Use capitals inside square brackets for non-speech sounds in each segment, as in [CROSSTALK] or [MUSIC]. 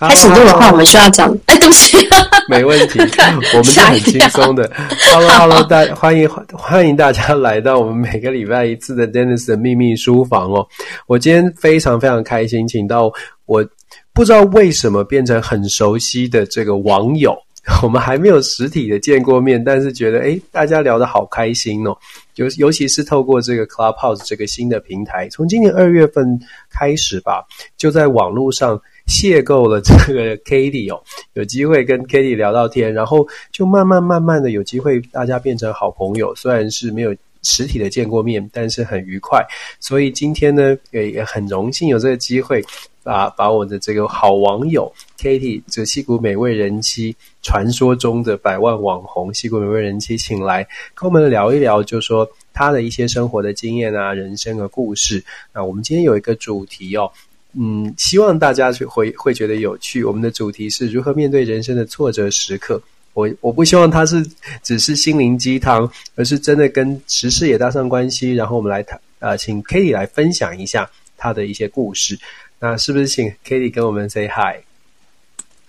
开始录的话，我们需要讲。[LAUGHS] 哎，对不起，[LAUGHS] 没问题，[LAUGHS] 我们是很轻松的。Hello，Hello，大欢迎欢迎大家来到我们每个礼拜一次的 Dennis 的秘密书房哦。我今天非常非常开心，请到我不知道为什么变成很熟悉的这个网友。我们还没有实体的见过面，但是觉得诶，大家聊得好开心哦。尤尤其是透过这个 Clubhouse 这个新的平台，从今年二月份开始吧，就在网络上邂逅了这个 [LAUGHS] Katie 哦，有机会跟 Katie 聊到天，然后就慢慢慢慢的有机会大家变成好朋友，虽然是没有实体的见过面，但是很愉快。所以今天呢，也也很荣幸有这个机会。把把我的这个好网友 Katie，这矽谷美味人妻，传说中的百万网红矽谷美味人妻，请来跟我们聊一聊，就说他的一些生活的经验啊，人生的故事。那我们今天有一个主题哦，嗯，希望大家去会会觉得有趣。我们的主题是如何面对人生的挫折时刻。我我不希望它是只是心灵鸡汤，而是真的跟时事也搭上关系。然后我们来谈，呃，请 Katie 来分享一下他的一些故事。那是不是请 Katie 跟我们 say hi？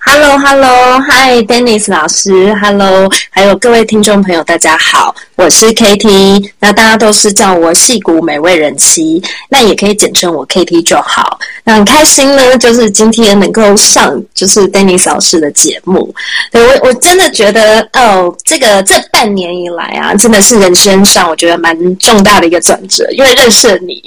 hi？Hello，Hello，Hi，Dennis 老师，Hello，还有各位听众朋友，大家好，我是 KT，。那大家都是叫我矽谷美味人妻，那也可以简称我 KT 就好。那很开心呢，就是今天能够上就是 Dennis 老师的节目。对，我我真的觉得哦，这个这半年以来啊，真的是人生上我觉得蛮重大的一个转折，因为认识了你。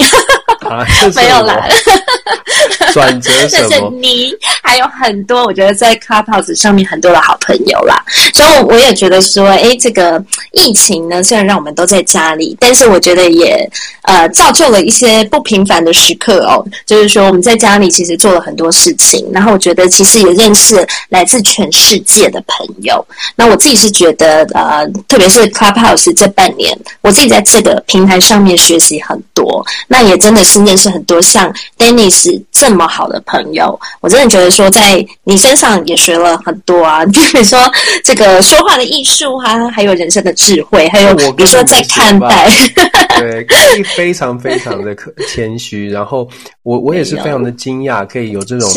啊，没有啦。[LAUGHS] 转折什么？就是你还有很多，我觉得在 Clubhouse 上面很多的好朋友啦。所以我也觉得说，哎，这个疫情呢，虽然让我们都在家里，但是我觉得也呃造就了一些不平凡的时刻哦。就是说我们在家里其实做了很多事情，然后我觉得其实也认识来自全世界的朋友。那我自己是觉得呃，特别是 Clubhouse 这半年，我自己在这个平台上面学习很多，那也真的是认识很多像 Dennis 这么好的朋友。我真的觉得说，在你身上也学了很多啊，[LAUGHS] 比如说这个说话的艺术啊，还有人生的智慧，还有比如说在看待，[LAUGHS] 对，可以非常非常的可谦虚。然后我我也是非常的惊讶，可以有这种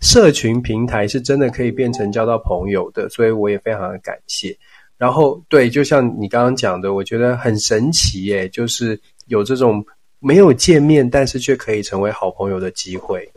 社群平台是真的可以变成交到朋友的，所以我也非常的感谢。然后对，就像你刚刚讲的，我觉得很神奇耶，就是有这种没有见面，但是却可以成为好朋友的机会。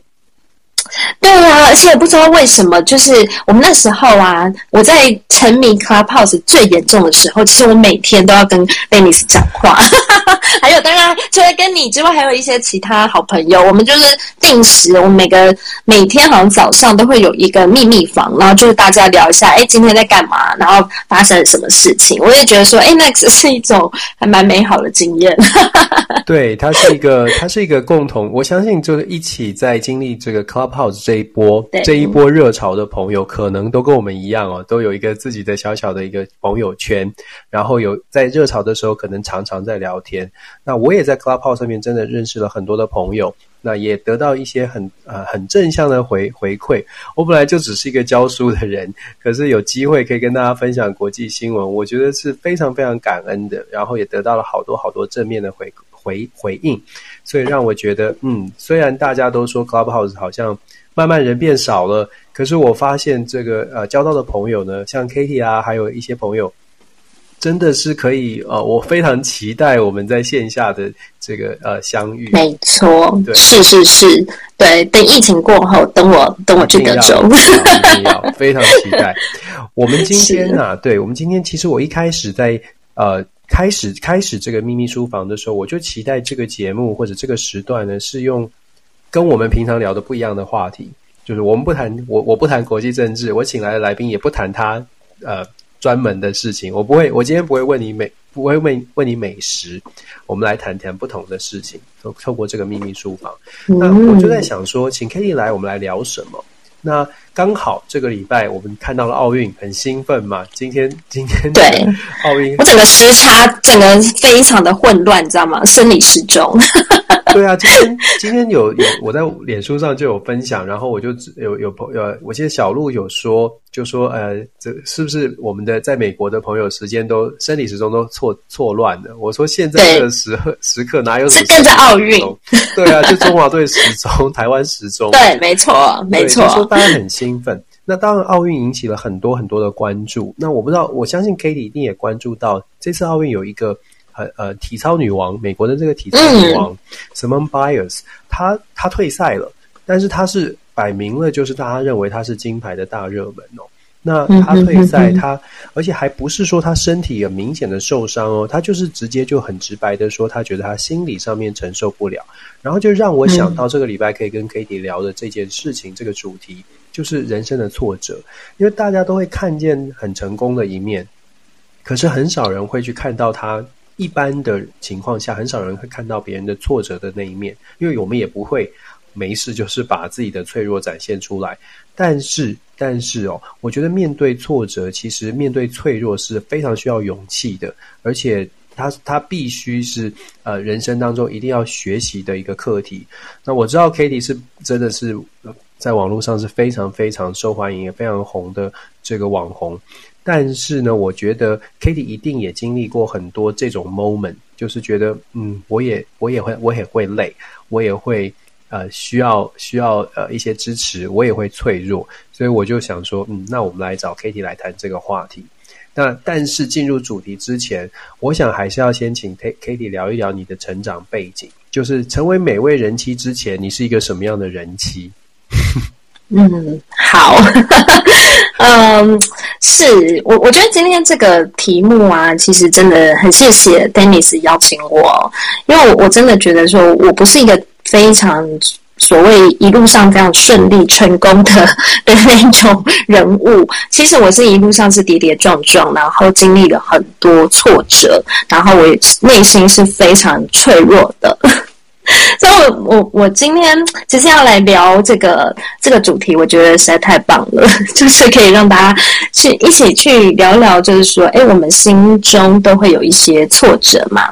对啊，而且也不知道为什么，就是我们那时候啊，我在沉迷 Clubhouse 最严重的时候，其实我每天都要跟 Dennis 讲话，[LAUGHS] 还有当然除了跟你之外，还有一些其他好朋友，我们就是定时，我们每个每天好像早上都会有一个秘密房，然后就是大家聊一下，哎，今天在干嘛，然后发生了什么事情，我也觉得说，哎，那只是一种还蛮美好的经验。对，它是一个，[LAUGHS] 它是一个共同，我相信就是一起在经历这个 Clubhouse 这。一波这一波热潮的朋友，可能都跟我们一样哦，都有一个自己的小小的一个朋友圈，然后有在热潮的时候，可能常常在聊天。那我也在 Clubhouse 上面真的认识了很多的朋友，那也得到一些很呃很正向的回回馈。我本来就只是一个教书的人，可是有机会可以跟大家分享国际新闻，我觉得是非常非常感恩的。然后也得到了好多好多正面的回回回应，所以让我觉得，嗯，虽然大家都说 Clubhouse 好像。慢慢人变少了，可是我发现这个呃交到的朋友呢，像 Kitty 啊，还有一些朋友，真的是可以呃，我非常期待我们在线下的这个呃相遇。没错，对，是是是，对，等疫情过后，等我等我去德州，一定要 [LAUGHS] 非常期待。我们今天啊，对，我们今天其实我一开始在呃开始开始这个秘密书房的时候，我就期待这个节目或者这个时段呢是用。跟我们平常聊的不一样的话题，就是我们不谈我我不谈国际政治，我请来的来宾也不谈他呃专门的事情，我不会，我今天不会问你美，不会问问你美食，我们来谈谈不同的事情，透透过这个秘密书房，那我就在想说，请 Katie 来，我们来聊什么？那刚好这个礼拜我们看到了奥运，很兴奋嘛。今天今天对奥运，我整个时差整个非常的混乱，你知道吗？生理时钟。对啊，今天今天有有我在脸书上就有分享，然后我就有有朋友，我记得小鹿有说。就说呃，这是不是我们的在美国的朋友时间都生理时钟都错错乱了？我说现在这个时刻时刻哪有什么？是跟着奥运？对啊，就中华队时钟、台湾时钟。对，没错，没错。就说大家很兴兴奋。那当然，奥运引起了很多很多的关注。那我不知道，我相信 Katie 一定也关注到，这次奥运有一个呃呃体操女王，美国的这个体操女王、嗯、Simone Biles，她她退赛了，但是她是摆明了就是大家认为她是金牌的大热门哦。那她退赛，她而且还不是说她身体有明显的受伤哦，她就是直接就很直白的说，她觉得她心理上面承受不了，然后就让我想到这个礼拜可以跟 Katie 聊的这件事情，这个主题就是人生的挫折，因为大家都会看见很成功的一面，可是很少人会去看到他一般的情况下，很少人会看到别人的挫折的那一面，因为我们也不会没事就是把自己的脆弱展现出来，但是。但是哦，我觉得面对挫折，其实面对脆弱是非常需要勇气的，而且它它必须是呃人生当中一定要学习的一个课题。那我知道 Katie 是真的是在网络上是非常非常受欢迎也非常红的这个网红，但是呢，我觉得 Katie 一定也经历过很多这种 moment，就是觉得嗯，我也我也会我也会累，我也会。呃，需要需要呃一些支持，我也会脆弱，所以我就想说，嗯，那我们来找 Katie 来谈这个话题。那但是进入主题之前，我想还是要先请 Katie 聊一聊你的成长背景，就是成为美味人妻之前，你是一个什么样的人妻？[LAUGHS] 嗯，好，[LAUGHS] 嗯，是我我觉得今天这个题目啊，其实真的很谢谢 Dennis 邀请我，因为我我真的觉得说我不是一个。非常所谓一路上非常顺利成功的的那种人物，其实我是一路上是跌跌撞撞，然后经历了很多挫折，然后我内心是非常脆弱的。[LAUGHS] 所以我我我今天其实要来聊这个这个主题，我觉得实在太棒了，[LAUGHS] 就是可以让大家去一起去聊聊，就是说，哎，我们心中都会有一些挫折嘛。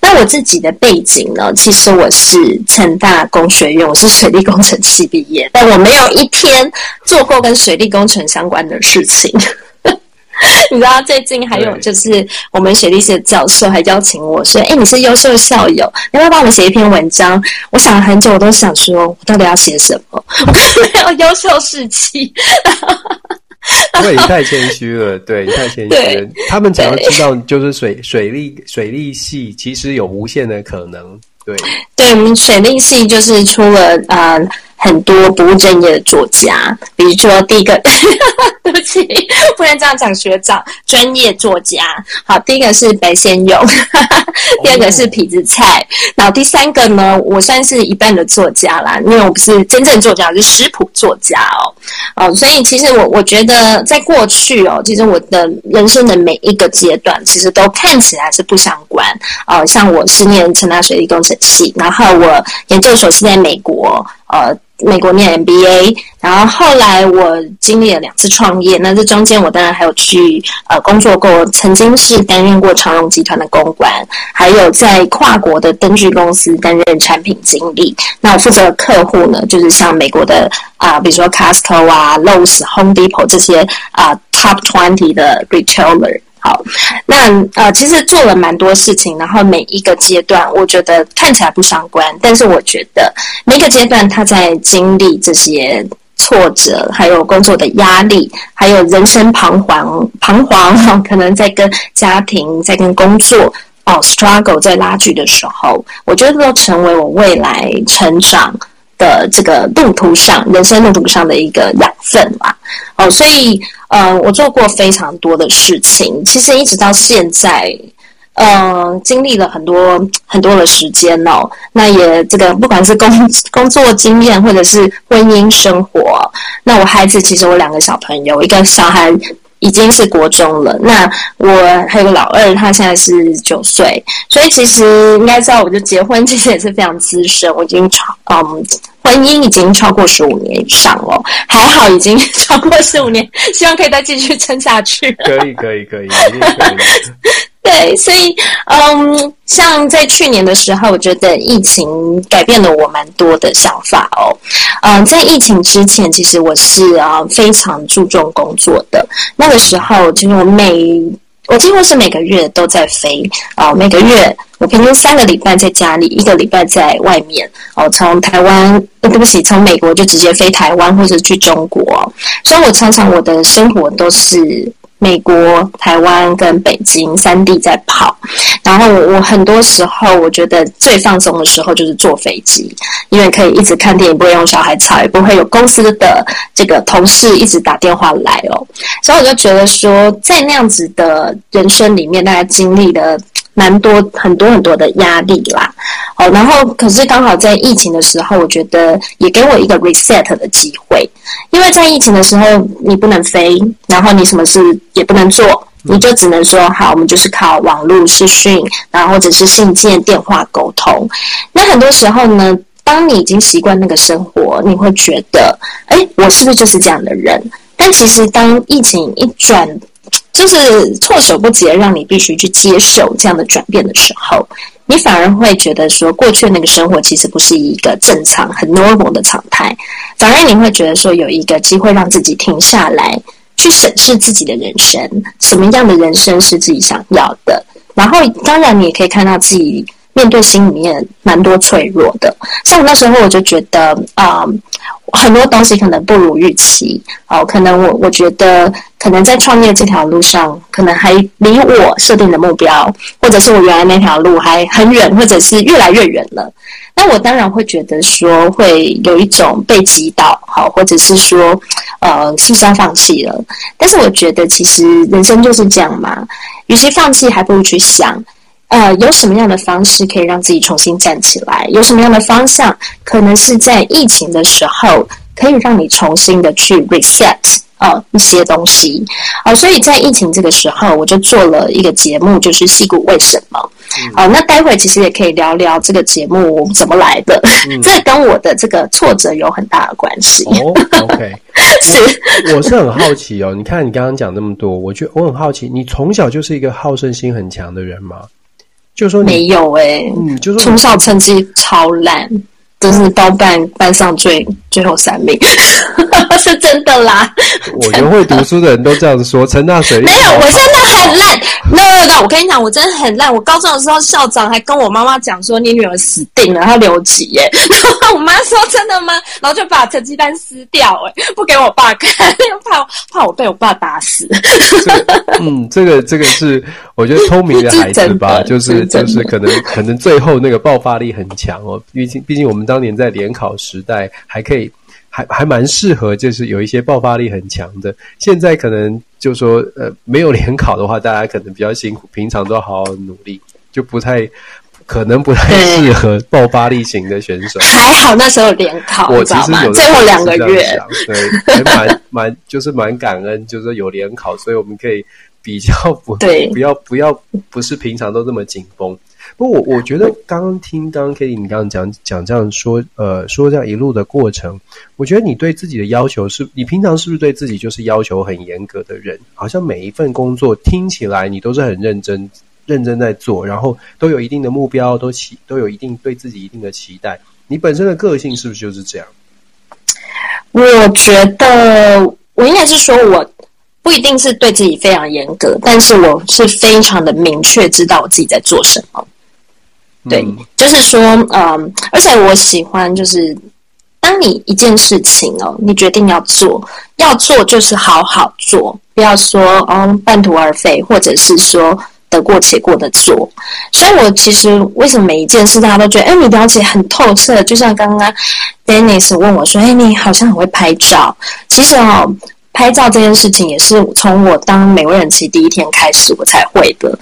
那我自己的背景呢，其实我是成大工学院，我是水利工程系毕业，但我没有一天做过跟水利工程相关的事情。[LAUGHS] 你知道最近还有就是我们水利系的教授还邀请我说：“哎、欸，你是优秀校友，要不要帮我们写一篇文章？”我想了很久，我都想说，我到底要写什么？[LAUGHS] 我没有优秀士气。对，[LAUGHS] 你太谦虚了，对，你太谦虚了。他们只要知道，就是水水利水利系其实有无限的可能。对，对，我们水利系就是出了啊。呃很多不务正业的作家，比如说第一个，对不起，不能这样讲学长，专业作家。好，第一个是白先勇，[LAUGHS] 第二个是痞子蔡，然后第三个呢，我算是一半的作家啦，因为我不是真正作家，我是食谱作家哦。哦，所以其实我我觉得在过去哦，其实我的人生的每一个阶段，其实都看起来是不相关。呃，像我是念成大水利工程系，然后我研究所是在美国，呃。美国念 MBA，然后后来我经历了两次创业，那这中间我当然还有去呃工作过，曾经是担任过长荣集团的公关，还有在跨国的灯具公司担任产品经理。那我负责的客户呢，就是像美国的啊、比如说 Costco 啊、Lowe's、Home Depot 这些啊、Top Twenty 的 Retailer。好，那呃，其实做了蛮多事情，然后每一个阶段，我觉得看起来不相关，但是我觉得每个阶段他在经历这些挫折，还有工作的压力，还有人生彷徨彷徨，[LAUGHS] 可能在跟家庭、在跟工作哦 struggle 在拉锯的时候，我觉得都成为我未来成长的这个路途上，人生路途上的一个养分嘛。哦，所以。呃，我做过非常多的事情，其实一直到现在，呃，经历了很多很多的时间哦。那也这个不管是工工作经验，或者是婚姻生活，那我孩子其实我两个小朋友，一个小孩已经是国中了，那我还有个老二，他现在是九岁，所以其实应该知道，我就结婚其实也是非常资深，我已经超嗯。婚姻已经超过十五年以上了，还好已经超过十五年，希望可以再继续撑下去。可以，可以，可以，可以。[LAUGHS] 对，所以，嗯，像在去年的时候，我觉得疫情改变了我蛮多的想法哦。嗯，在疫情之前，其实我是啊非常注重工作的。那个时候，其实我每我几乎是每个月都在飞啊，每个月我平均三个礼拜在家里，一个礼拜在外面。哦，从台湾，对不起，从美国就直接飞台湾或者去中国。所以我常常我的生活都是。美国、台湾跟北京三地在跑，然后我我很多时候我觉得最放松的时候就是坐飞机，因为可以一直看电影，不会用小孩吵，也不会有公司的这个同事一直打电话来哦，所以我就觉得说，在那样子的人生里面，大家经历的。蛮多很多很多的压力啦，哦，然后可是刚好在疫情的时候，我觉得也给我一个 reset 的机会，因为在疫情的时候你不能飞，然后你什么事也不能做，你就只能说好，我们就是靠网络视讯，然后或者是信件、电话沟通。那很多时候呢，当你已经习惯那个生活，你会觉得，哎，我是不是就是这样的人？但其实当疫情一转。就是措手不及，让你必须去接受这样的转变的时候，你反而会觉得说，过去那个生活其实不是一个正常、很 normal 的常态，反而你会觉得说，有一个机会让自己停下来，去审视自己的人生，什么样的人生是自己想要的。然后，当然你也可以看到自己面对心里面蛮多脆弱的。像我那时候，我就觉得啊。很多东西可能不如预期，哦，可能我我觉得可能在创业这条路上，可能还离我设定的目标，或者是我原来那条路还很远，或者是越来越远了。那我当然会觉得说，会有一种被击倒，好，或者是说，呃，是不是要放弃了？但是我觉得其实人生就是这样嘛，与其放弃，还不如去想。呃，有什么样的方式可以让自己重新站起来？有什么样的方向，可能是在疫情的时候，可以让你重新的去 reset 啊、呃、一些东西啊、呃。所以在疫情这个时候，我就做了一个节目，就是《戏骨为什么》啊、嗯呃。那待会其实也可以聊聊这个节目怎么来的，嗯、这跟我的这个挫折有很大的关系。哦，OK，[LAUGHS] 是我，我是很好奇哦。你看你刚刚讲那么多，我觉得我很好奇，你从小就是一个好胜心很强的人吗？就说没有诶、欸、嗯，就说从小成绩超烂，真是包办班上最最后三名，是真的啦。[LAUGHS] 我觉得会读书的人都这样子说，[LAUGHS] 陈大水。没有，我真的很烂。no no no，我跟你讲，我真的很烂。我高中的时候，校长还跟我妈妈讲说，你女儿死定了，她留级耶。然 [LAUGHS] 后我妈说真的吗？然后就把成绩单撕掉，哎，不给我爸看，怕怕我被我爸打死。这个、嗯，这个这个是我觉得聪明的孩子吧，就是就是可能可能最后那个爆发力很强哦。毕竟毕竟我们当年在联考时代还可以。还还蛮适合，就是有一些爆发力很强的。现在可能就说，呃，没有联考的话，大家可能比较辛苦，平常都好好努力，就不太可能不太适合爆发力型的选手。还好那时候联考，我其实有最后两个月，对，还蛮蛮就是蛮感恩，就是有联考，所以我们可以比较不对，不要不要不是平常都这么紧绷。不我我觉得刚听刚刚 Katie 你刚刚讲讲这样说呃说这样一路的过程，我觉得你对自己的要求是，你平常是不是对自己就是要求很严格的人？好像每一份工作听起来你都是很认真认真在做，然后都有一定的目标，都期都有一定对自己一定的期待。你本身的个性是不是就是这样？我觉得我应该是说我不一定是对自己非常严格，但是我是非常的明确知道我自己在做什么。对，就是说，嗯，而且我喜欢，就是当你一件事情哦，你决定要做，要做就是好好做，不要说哦半途而废，或者是说得过且过的做。所以我其实为什么每一件事大家都觉得，哎，你了解很透彻，就像刚刚 Dennis 问我说，哎，你好像很会拍照，其实哦。拍照这件事情也是从我当美味人妻第一天开始我才会的，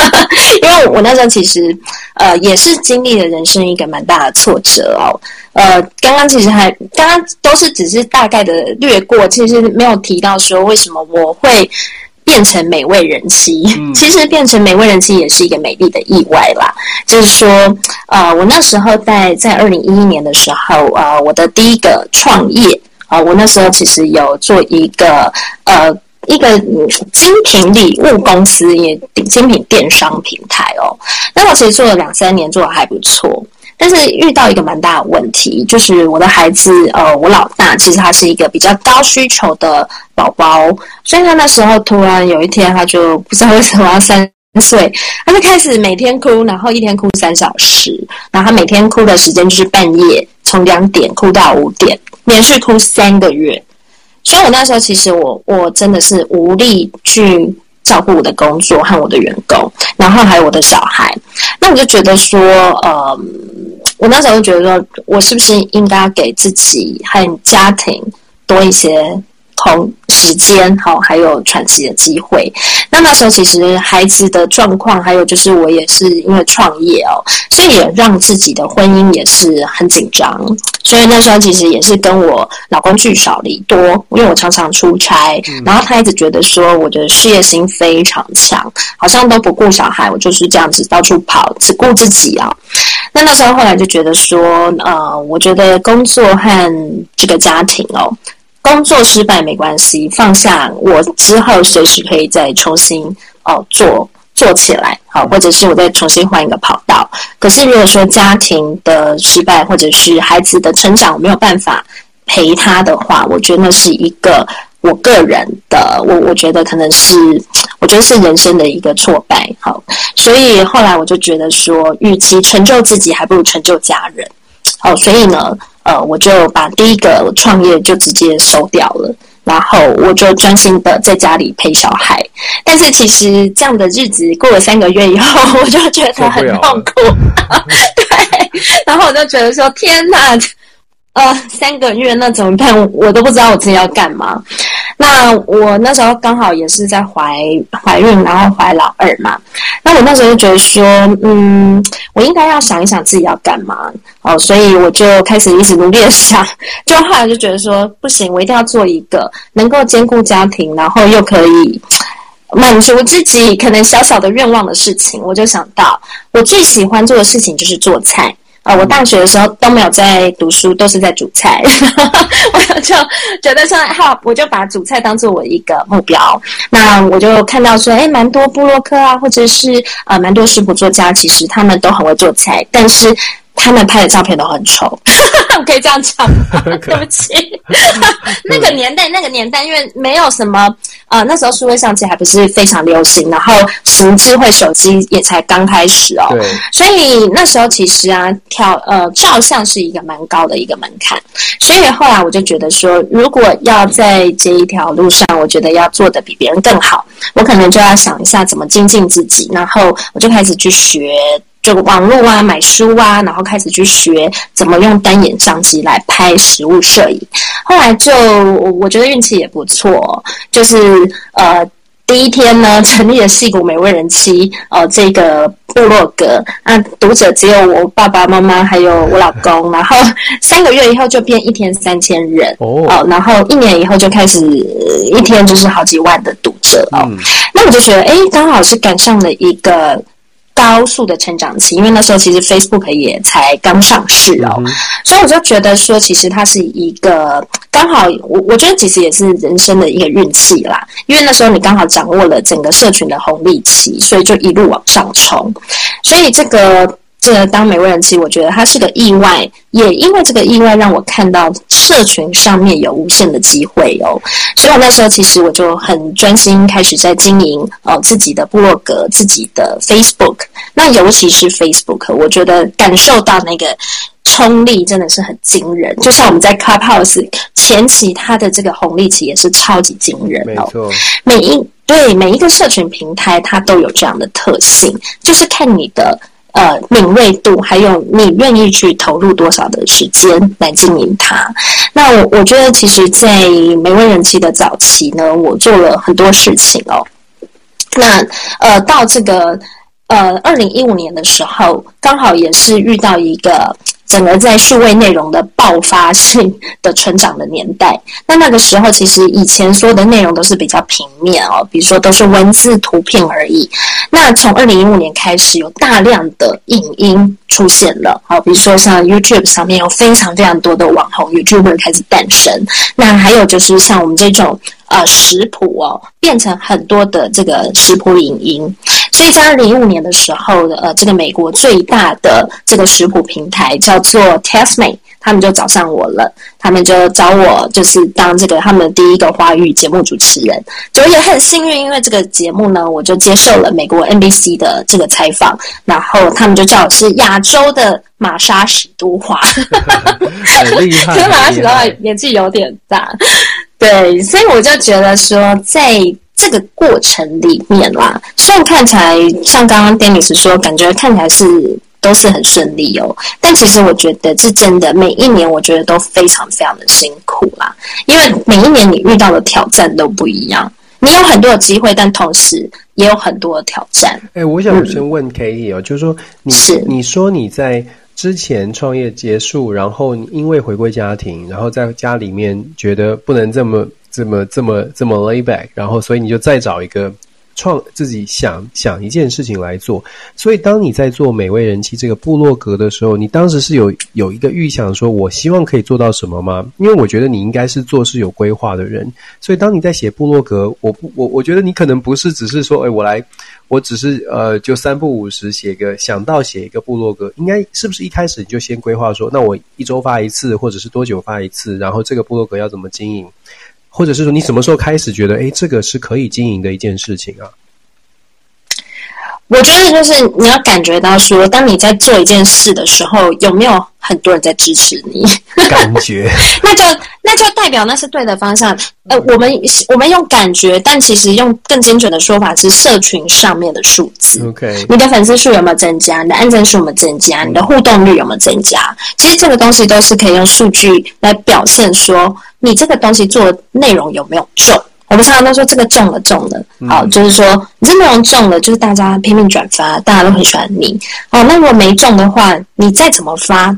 [LAUGHS] 因为我那时候其实呃也是经历了人生一个蛮大的挫折哦，呃刚刚其实还刚刚都是只是大概的略过，其实没有提到说为什么我会变成美味人妻，嗯、其实变成美味人妻也是一个美丽的意外啦，就是说呃我那时候在在二零一一年的时候呃我的第一个创业。啊，我那时候其实有做一个呃一个精品礼物公司，也精品电商平台哦。那我其实做了两三年，做的还不错。但是遇到一个蛮大的问题，就是我的孩子，呃，我老大其实他是一个比较高需求的宝宝，所以他那时候突然有一天，他就不知道为什么要三岁，他就开始每天哭，然后一天哭三小时，然后他每天哭的时间就是半夜，从两点哭到五点，连续哭三个月。所以我那时候其实我我真的是无力去照顾我的工作和我的员工，然后还有我的小孩。那我就觉得说，呃，我那时候就觉得说，我是不是应该给自己和家庭多一些。空时间好，还有喘息的机会。那那时候其实孩子的状况，还有就是我也是因为创业哦，所以也让自己的婚姻也是很紧张。所以那时候其实也是跟我老公聚少离多，因为我常常出差，然后他一直觉得说我的事业心非常强，好像都不顾小孩，我就是这样子到处跑，只顾自己啊。那那时候后来就觉得说，呃，我觉得工作和这个家庭哦。工作失败没关系，放下我之后随时可以再重新哦做做起来，好，或者是我再重新换一个跑道。可是如果说家庭的失败，或者是孩子的成长我没有办法陪他的话，我觉得那是一个我个人的，我我觉得可能是我觉得是人生的一个挫败。好，所以后来我就觉得说，与其成就自己，还不如成就家人。好，所以呢。呃，我就把第一个创业就直接收掉了，然后我就专心的在家里陪小孩。但是其实这样的日子过了三个月以后，[LAUGHS] 我就觉得很痛苦。[LAUGHS] 对，然后我就觉得说：天哪，呃，三个月那怎么办？我都不知道我自己要干嘛。那我那时候刚好也是在怀怀孕，然后怀老二嘛。那我那时候就觉得说，嗯，我应该要想一想自己要干嘛哦，所以我就开始一直努力的想。就后来就觉得说，不行，我一定要做一个能够兼顾家庭，然后又可以满足自己可能小小的愿望的事情。我就想到，我最喜欢做的事情就是做菜。呃，我大学的时候都没有在读书，都是在煮菜。[LAUGHS] 我就觉得说，好，我就把煮菜当做我一个目标。那我就看到说，诶，蛮多布洛克啊，或者是呃，蛮多食谱作家，其实他们都很会做菜，但是。他们拍的照片都很丑，可以这样讲吗？[LAUGHS] 对不起，[LAUGHS] 那个年代，那个年代，因为没有什么，呃，那时候数位相机还不是非常流行，然后行智慧手机也才刚开始哦，对，所以那时候其实啊，挑呃照相是一个蛮高的一个门槛，所以后来我就觉得说，如果要在这一条路上，我觉得要做的比别人更好，我可能就要想一下怎么精进自己，然后我就开始去学。就网络啊，买书啊，然后开始去学怎么用单眼相机来拍实物摄影。后来就我觉得运气也不错，就是呃第一天呢 [LAUGHS] 成立了戏骨美味人妻呃这个部落格，那读者只有我爸爸妈妈还有我老公，然后 [LAUGHS] 三个月以后就变一天三千人哦，呃，然后一年以后就开始一天就是好几万的读者哦。嗯，那我就觉得哎，刚好是赶上了一个。高速的成长期，因为那时候其实 Facebook 也才刚上市哦，嗯、所以我就觉得说，其实它是一个刚好，我我觉得其实也是人生的一个运气啦，因为那时候你刚好掌握了整个社群的红利期，所以就一路往上冲，所以这个。这个当美味人妻，我觉得它是个意外，也因为这个意外让我看到社群上面有无限的机会哦。所以我那时候其实我就很专心开始在经营哦自己的部落格、自己的 Facebook。那尤其是 Facebook，我觉得感受到那个冲力真的是很惊人。就像我们在 Clubhouse 前期，它的这个红利期也是超级惊人哦。每一对每一个社群平台，它都有这样的特性，就是看你的。呃，敏锐度，还有你愿意去投入多少的时间来经营它。那我我觉得，其实，在美味人气的早期呢，我做了很多事情哦。那呃，到这个呃二零一五年的时候，刚好也是遇到一个。整个在数位内容的爆发性的成长的年代，那那个时候其实以前所有的内容都是比较平面哦，比如说都是文字、图片而已。那从二零一五年开始，有大量的影音出现了，好，比如说像 YouTube 上面有非常非常多的网红 YouTuber 开始诞生。那还有就是像我们这种呃食谱哦，变成很多的这个食谱影音。所以在二零一五年的时候，呃，这个美国最大的这个食谱平台叫做 Tastemates。他们就找上我了，他们就找我，就是当这个他们第一个华语节目主持人，就也很幸运，因为这个节目呢，我就接受了美国 NBC 的这个采访，然后他们就叫我是亚洲的玛莎史都华，很厉害，可是玛莎史都华年纪有点大，对，所以我就觉得说，在这个过程里面啦，虽然看起来像刚刚 Dennis 说，感觉看起来是。都是很顺利哦，但其实我觉得是真的，每一年我觉得都非常非常的辛苦啦，因为每一年你遇到的挑战都不一样，你有很多的机会，但同时也有很多的挑战。哎，我想先问 Katie 哦，嗯、就是说你是你说你在之前创业结束，然后因为回归家庭，然后在家里面觉得不能这么这么这么这么 lay back，然后所以你就再找一个。创自己想想一件事情来做，所以当你在做美味人妻这个部落格的时候，你当时是有有一个预想，说我希望可以做到什么吗？因为我觉得你应该是做事有规划的人，所以当你在写部落格，我不我我觉得你可能不是只是说，哎，我来，我只是呃，就三不五时写个想到写一个部落格，应该是不是一开始你就先规划说，那我一周发一次，或者是多久发一次，然后这个部落格要怎么经营？或者是说，你什么时候开始觉得，诶，这个是可以经营的一件事情啊？我觉得就是你要感觉到说，当你在做一件事的时候，有没有很多人在支持你？感觉，[LAUGHS] 那就那就代表那是对的方向。呃，我们我们用感觉，但其实用更精准的说法是社群上面的数字。OK，你的粉丝数有没有增加？你的按赞数有没有增加？你的互动率有没有增加？其实这个东西都是可以用数据来表现说。你这个东西做的内容有没有中？我们常常都说这个中了，中了，好，就是说你这内容中了，就是大家拼命转发，大家都很喜欢你。哦，那如果没中的话，你再怎么发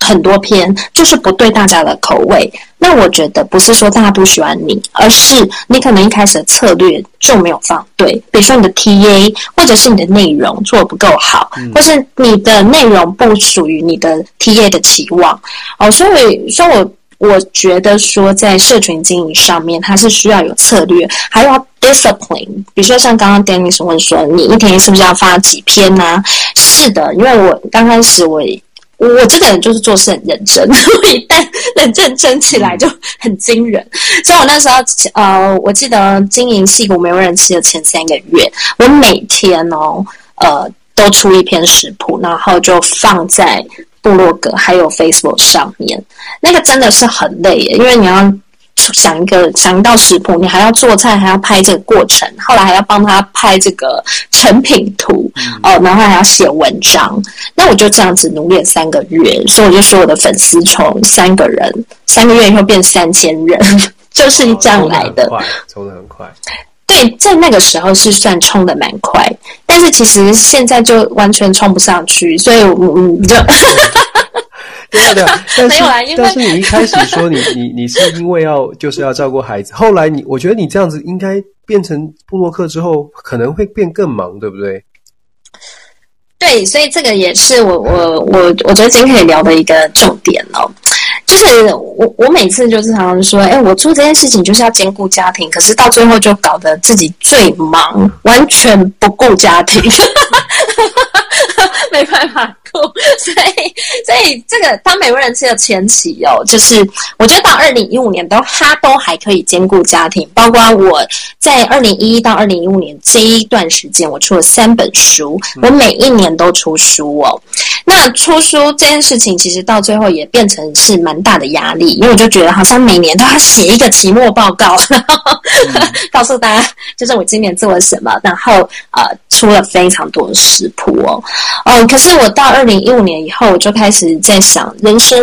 很多篇，就是不对大家的口味。那我觉得不是说大家不喜欢你，而是你可能一开始的策略就没有放对。比如说你的 TA，或者是你的内容做得不够好，或是你的内容不属于你的 TA 的期望。哦，所以说我。我觉得说，在社群经营上面，它是需要有策略，还要 discipline。比如说，像刚刚 Dennis 问说，你一天是不是要发几篇呢？是的，因为我刚开始我我这个人就是做事很认真，[LAUGHS] 一旦认真真起来就很惊人。所以我那时候呃，我记得经营矽谷美味人气的前三个月，我每天哦呃都出一篇食谱，然后就放在。部落格还有 Facebook 上面，那个真的是很累耶，因为你要想一个想一道食谱，你还要做菜，还要拍这个过程，后来还要帮他拍这个成品图，哦，然后还要写文章。那我就这样子努力了三个月，所以我就说我的粉丝从三个人，三个月以后变三千人，[LAUGHS] 就是这样来的，冲得很快。对，在那个时候是算冲的蛮快，但是其实现在就完全冲不上去，所以我嗯，就对 [LAUGHS] 啊对啊，[LAUGHS] 但是但是你一开始说你 [LAUGHS] 你你是因为要就是要照顾孩子，后来你我觉得你这样子应该变成布洛克之后可能会变更忙，对不对？对，所以这个也是我我我我觉得今天可以聊的一个重点哦。就是我，我每次就是常常说，哎，我做这件事情就是要兼顾家庭，可是到最后就搞得自己最忙，完全不顾家庭。[LAUGHS] [LAUGHS] 没办法这个当美国人妻的前期哦，就是我觉得到二零一五年都他都还可以兼顾家庭，包括我在二零一一到二零一五年这一段时间，我出了三本书，我每一年都出书哦。那出书这件事情，其实到最后也变成是蛮大的压力，因为我就觉得好像每年都要写一个期末报告，然后告诉大家就是我今年做了什么，然后呃出了非常多的食谱哦，哦、可是我到二零一五年以后，我就开始在想人生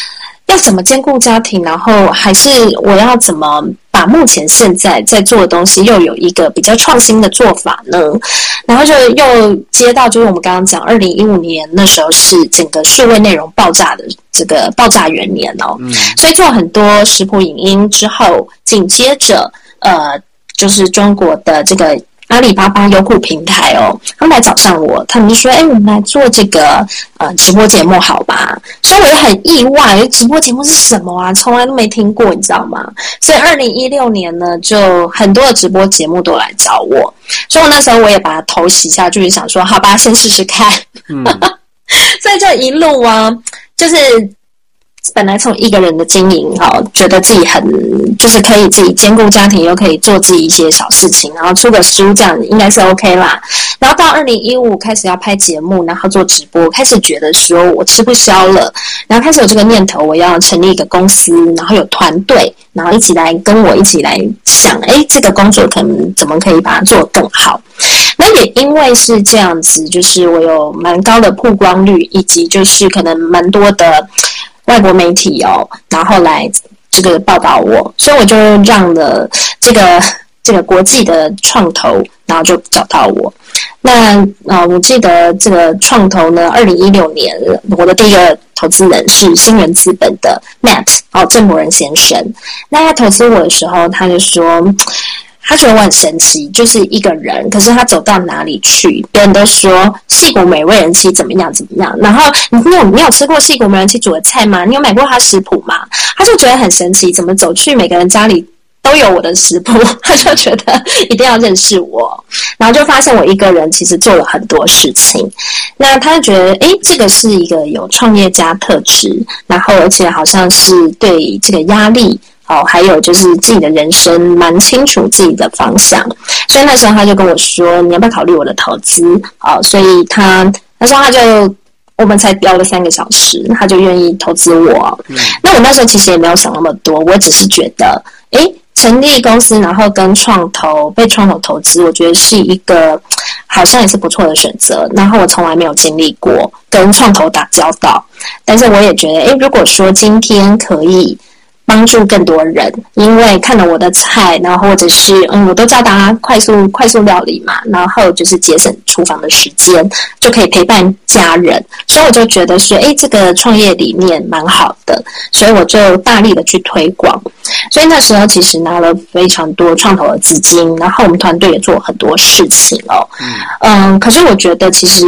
[TSK] 要怎么兼顾家庭，然后还是我要怎么。把目前现在在做的东西又有一个比较创新的做法呢，然后就又接到就是我们刚刚讲，二零一五年那时候是整个数位内容爆炸的这个爆炸元年哦，嗯，所以做很多食谱影音之后，紧接着呃就是中国的这个阿里巴巴优酷平台哦，他们来找上我，他们就说：“哎，我们来做这个呃直播节目，好吧？”所以我也很意外，直播节目是什么啊？从来都没听过，你知道吗？所以二零一六年呢，就很多的直播节目都来找我，所以我那时候我也把头洗下去，想说：“好吧，先试试看。”嗯，[LAUGHS] 所以这一路啊，就是。本来从一个人的经营哈，觉得自己很就是可以自己兼顾家庭，又可以做自己一些小事情，然后出个书这样应该是 OK 啦。然后到二零一五开始要拍节目，然后做直播，开始觉得说我吃不消了，然后开始有这个念头，我要成立一个公司，然后有团队，然后一起来跟我一起来想，哎，这个工作可能怎么可以把它做更好？那也因为是这样子，就是我有蛮高的曝光率，以及就是可能蛮多的。外国媒体哦，然后来这个报道我，所以我就让了这个 [LAUGHS] 这个国际的创投，然后就找到我。那啊、呃，我记得这个创投呢，二零一六年我的第一个投资人是新人资本的 Matt 哦，郑伯仁先生。那他投资我的时候，他就说。他觉得我很神奇，就是一个人，可是他走到哪里去，别人都说矽谷美味人妻怎么样怎么样。然后你有你有吃过矽谷美人妻煮的菜吗？你有买过他食谱吗？他就觉得很神奇，怎么走去每个人家里都有我的食谱，他就觉得一定要认识我。然后就发现我一个人其实做了很多事情。那他就觉得，诶，这个是一个有创业家特质，然后而且好像是对这个压力。哦，还有就是自己的人生蛮清楚自己的方向，所以那时候他就跟我说：“你要不要考虑我的投资？”哦，所以他那时候他就我们才聊了三个小时，他就愿意投资我。嗯。那我那时候其实也没有想那么多，我只是觉得，诶，成立公司然后跟创投被创投投资，我觉得是一个好像也是不错的选择。然后我从来没有经历过跟创投打交道，但是我也觉得，诶，如果说今天可以。帮助更多人，因为看了我的菜，然后或者是嗯，我都教大家快速快速料理嘛，然后就是节省厨房的时间，就可以陪伴家人，所以我就觉得说，诶，这个创业理念蛮好的，所以我就大力的去推广。所以那时候其实拿了非常多创投的资金，然后我们团队也做很多事情哦。嗯，嗯，可是我觉得其实。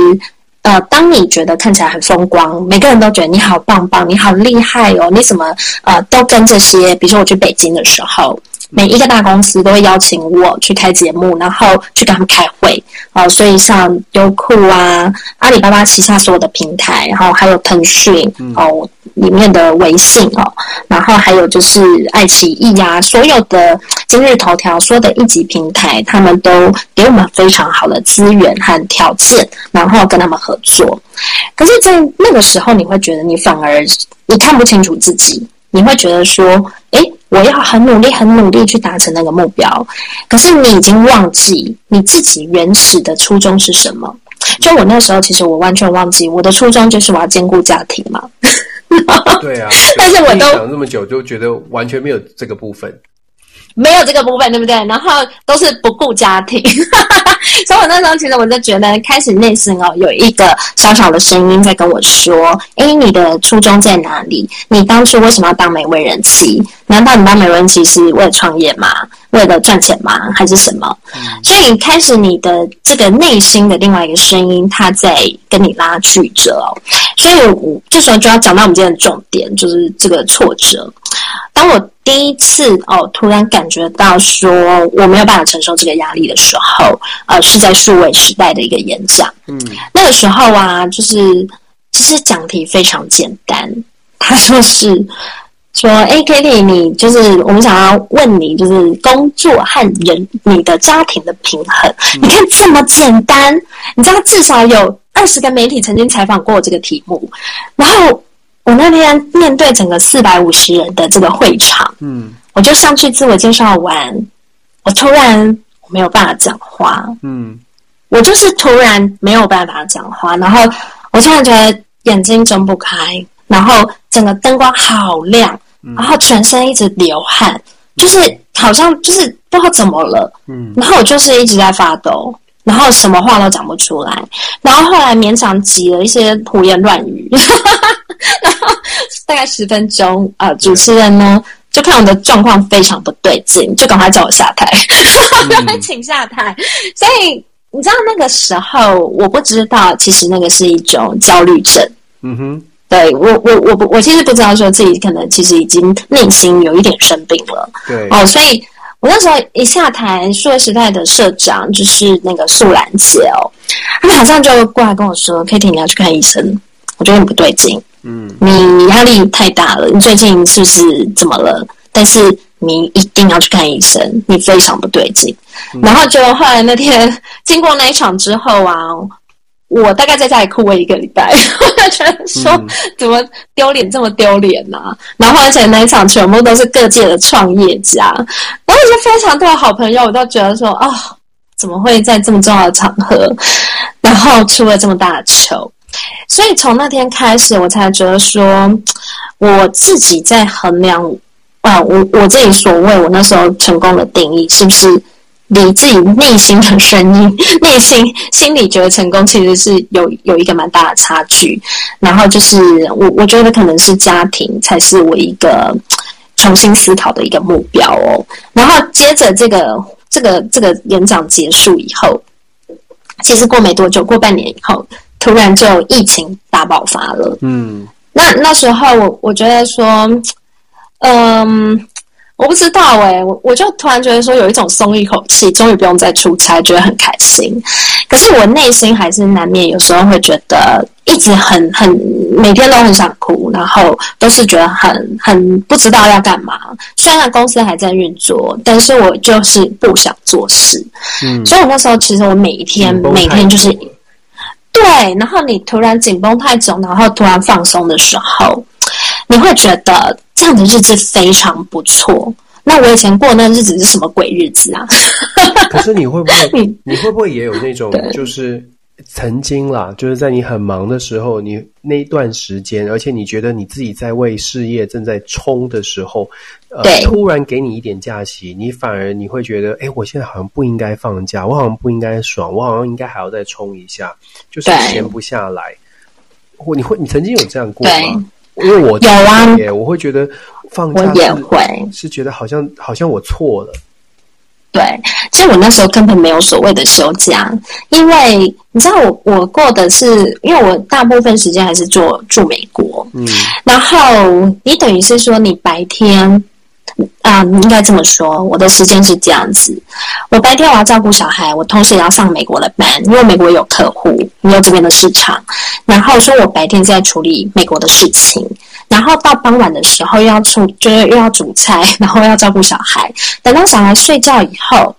呃，当你觉得看起来很风光，每个人都觉得你好棒棒，你好厉害哦，你怎么呃都跟这些，比如说我去北京的时候。每一个大公司都会邀请我去开节目，然后去跟他们开会啊、呃。所以像优酷啊、阿里巴巴旗下所有的平台，然后还有腾讯哦里面的微信哦，然后还有就是爱奇艺呀、啊，所有的今日头条，所有的一级平台，他们都给我们非常好的资源和条件，然后跟他们合作。可是，在那个时候，你会觉得你反而你看不清楚自己，你会觉得说，诶。我要很努力、很努力去达成那个目标，可是你已经忘记你自己原始的初衷是什么？就我那时候，其实我完全忘记我的初衷就是我要兼顾家庭嘛。对啊，[LAUGHS] 但是我都想了那么久，就觉得完全没有这个部分。没有这个部分，对不对？然后都是不顾家庭，[LAUGHS] 所以我那时候其实我就觉得，开始内心哦有一个小小的声音在跟我说：“诶，你的初衷在哪里？你当初为什么要当美味人妻？难道你当美味人妻是为了创业吗？为了赚钱吗？还是什么？”嗯、所以你开始你的这个内心的另外一个声音，它在跟你拉锯着哦。所以我这时候就要讲到我们今天的重点，就是这个挫折。当我第一次哦，突然感觉到说我没有办法承受这个压力的时候，呃，是在数位时代的一个演讲。嗯，那个时候啊，就是其实讲题非常简单，他说是说，哎，Kitty，你就是我们想要问你，就是工作和人你的家庭的平衡，嗯、你看这么简单，你知道至少有二十个媒体曾经采访过这个题目，然后。我那天面对整个四百五十人的这个会场，嗯，我就上去自我介绍完，我突然我没有办法讲话，嗯，我就是突然没有办法讲话，然后我突然觉得眼睛睁不开，然后整个灯光好亮，然后全身一直流汗，就是好像就是不知道怎么了，嗯，然后我就是一直在发抖。然后什么话都讲不出来，然后后来勉强挤了一些胡言乱语，[LAUGHS] 然后大概十分钟啊、呃，主持人呢就看我的状况非常不对劲，就赶快叫我下台，赶快 [LAUGHS] 请下台。所以你知道那个时候，我不知道，其实那个是一种焦虑症。嗯哼，对我我我不我其实不知道说自己可能其实已经内心有一点生病了。对哦，所以我那时候一下台，数位时代的社长就是那个素兰姐哦，她马上就过来跟我说：“Kitty，你要去看医生，我觉得你不对劲。”嗯，你压力太大了，你最近是不是怎么了？但是你一定要去看医生，你非常不对劲。嗯、然后就后来那天 [LAUGHS] 经过那一场之后啊，我大概在家里哭了一个礼拜，[LAUGHS] 我就觉得说、嗯、怎么丢脸这么丢脸呐、啊？然后而且那一场全部都是各界的创业家，然后就非常多的好朋友，我都觉得说啊、哦，怎么会在这么重要的场合，然后出了这么大的糗？所以从那天开始，我才觉得说，我自己在衡量啊，我我自己所谓我那时候成功的定义，是不是离自己内心的声音、内心心里觉得成功，其实是有有一个蛮大的差距。然后就是我我觉得可能是家庭才是我一个重新思考的一个目标哦。然后接着这个这个这个演讲结束以后，其实过没多久，过半年以后。突然就疫情大爆发了，嗯，那那时候我我觉得说，嗯，我不知道哎、欸，我我就突然觉得说有一种松一口气，终于不用再出差，觉得很开心。可是我内心还是难免有时候会觉得一直很很每天都很想哭，然后都是觉得很很不知道要干嘛。虽然公司还在运作，但是我就是不想做事。嗯，所以我那时候其实我每一天每天就是。对，然后你突然紧绷太久，然后突然放松的时候，你会觉得这样的日子非常不错。那我以前过那日子是什么鬼日子啊？可是你会不会，[LAUGHS] 你，你会不会也有那种，就是曾经啦，就是在你很忙的时候，你那一段时间，而且你觉得你自己在为事业正在冲的时候。呃，突然给你一点假期，你反而你会觉得，哎，我现在好像不应该放假，我好像不应该爽，我好像应该还要再冲一下，就是闲不下来。或你会，你曾经有这样过吗？因为我有啊，我会觉得放假我也会是觉得好像好像我错了。对，其实我那时候根本没有所谓的休假，因为你知道我我过的是，因为我大部分时间还是做住美国，嗯，然后你等于是说你白天。啊，你应该这么说。我的时间是这样子：我白天我要照顾小孩，我同时也要上美国的班，因为美国有客户，也有这边的市场。然后说我白天在处理美国的事情，然后到傍晚的时候又要出，就是又要煮菜，然后要照顾小孩。等到小孩睡觉以后，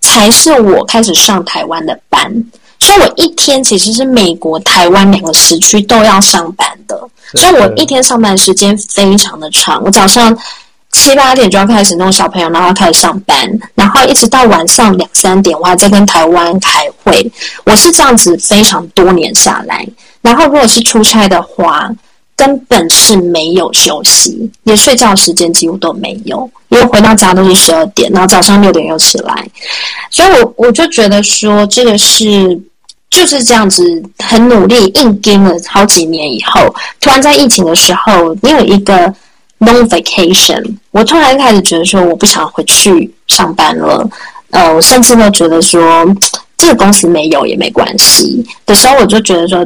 才是我开始上台湾的班。所以我一天其实是美国、台湾两个时区都要上班的，所以我一天上班时间非常的长。我早上。七八点就要开始弄小朋友，然后开始上班，然后一直到晚上两三点，我还在跟台湾开会。我是这样子非常多年下来，然后如果是出差的话，根本是没有休息，连睡觉时间几乎都没有，因为回到家都是十二点，然后早上六点又起来，所以我我就觉得说，这个是就是这样子，很努力硬撑了好几年以后，突然在疫情的时候，你有一个。Long vacation，我突然开始觉得说我不想回去上班了，呃，我甚至都觉得说这个公司没有也没关系。的时候，我就觉得说，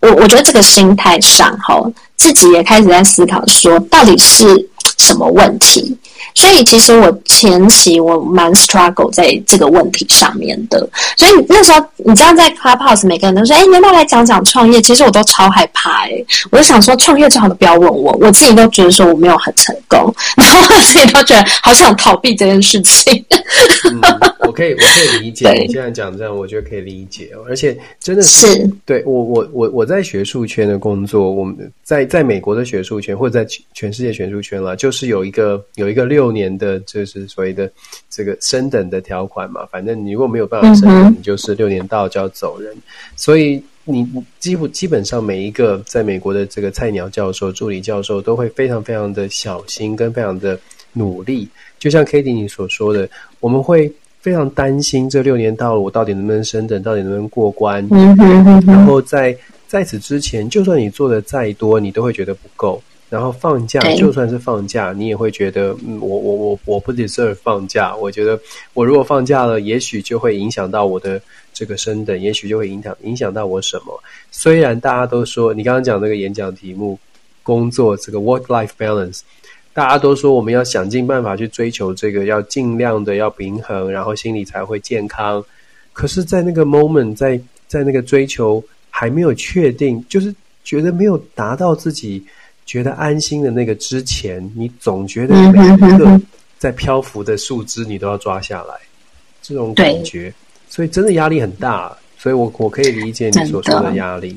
我我觉得这个心态上哈，自己也开始在思考说到底是什么问题。所以其实我前期我蛮 struggle 在这个问题上面的，所以那时候你知道在 Clubhouse 每个人都说，哎，你要不要来讲讲创业？其实我都超害怕哎、欸，我就想说创业最好都不要问我，我自己都觉得说我没有很成功，然后我自己都觉得好想逃避这件事情。嗯、我可以 [LAUGHS] 我可以理解你现在讲这样，我觉得可以理解哦，而且真的是，是。对我我我我在学术圈的工作，我们在在美国的学术圈或者在全世界学术圈了，就是有一个有一个六。年的，就是所谓的这个升等的条款嘛，反正你如果没有办法升等，你就是六年到就要走人。所以你几乎基本上每一个在美国的这个菜鸟教授、助理教授都会非常非常的小心，跟非常的努力。就像 Katie 你所说的，我们会非常担心这六年到了，我到底能不能升等，到底能不能过关？然后在在此之前，就算你做的再多，你都会觉得不够。然后放假，就算是放假，你也会觉得，嗯，我我我我不 deserve 放假。我觉得我如果放假了，也许就会影响到我的这个升等，也许就会影响影响到我什么。虽然大家都说，你刚刚讲那个演讲题目，工作这个 work life balance，大家都说我们要想尽办法去追求这个，要尽量的要平衡，然后心理才会健康。可是，在那个 moment，在在那个追求还没有确定，就是觉得没有达到自己。觉得安心的那个之前，你总觉得每一个在漂浮的树枝，你都要抓下来，这种感觉，所以真的压力很大。所以我我可以理解你所说的压力，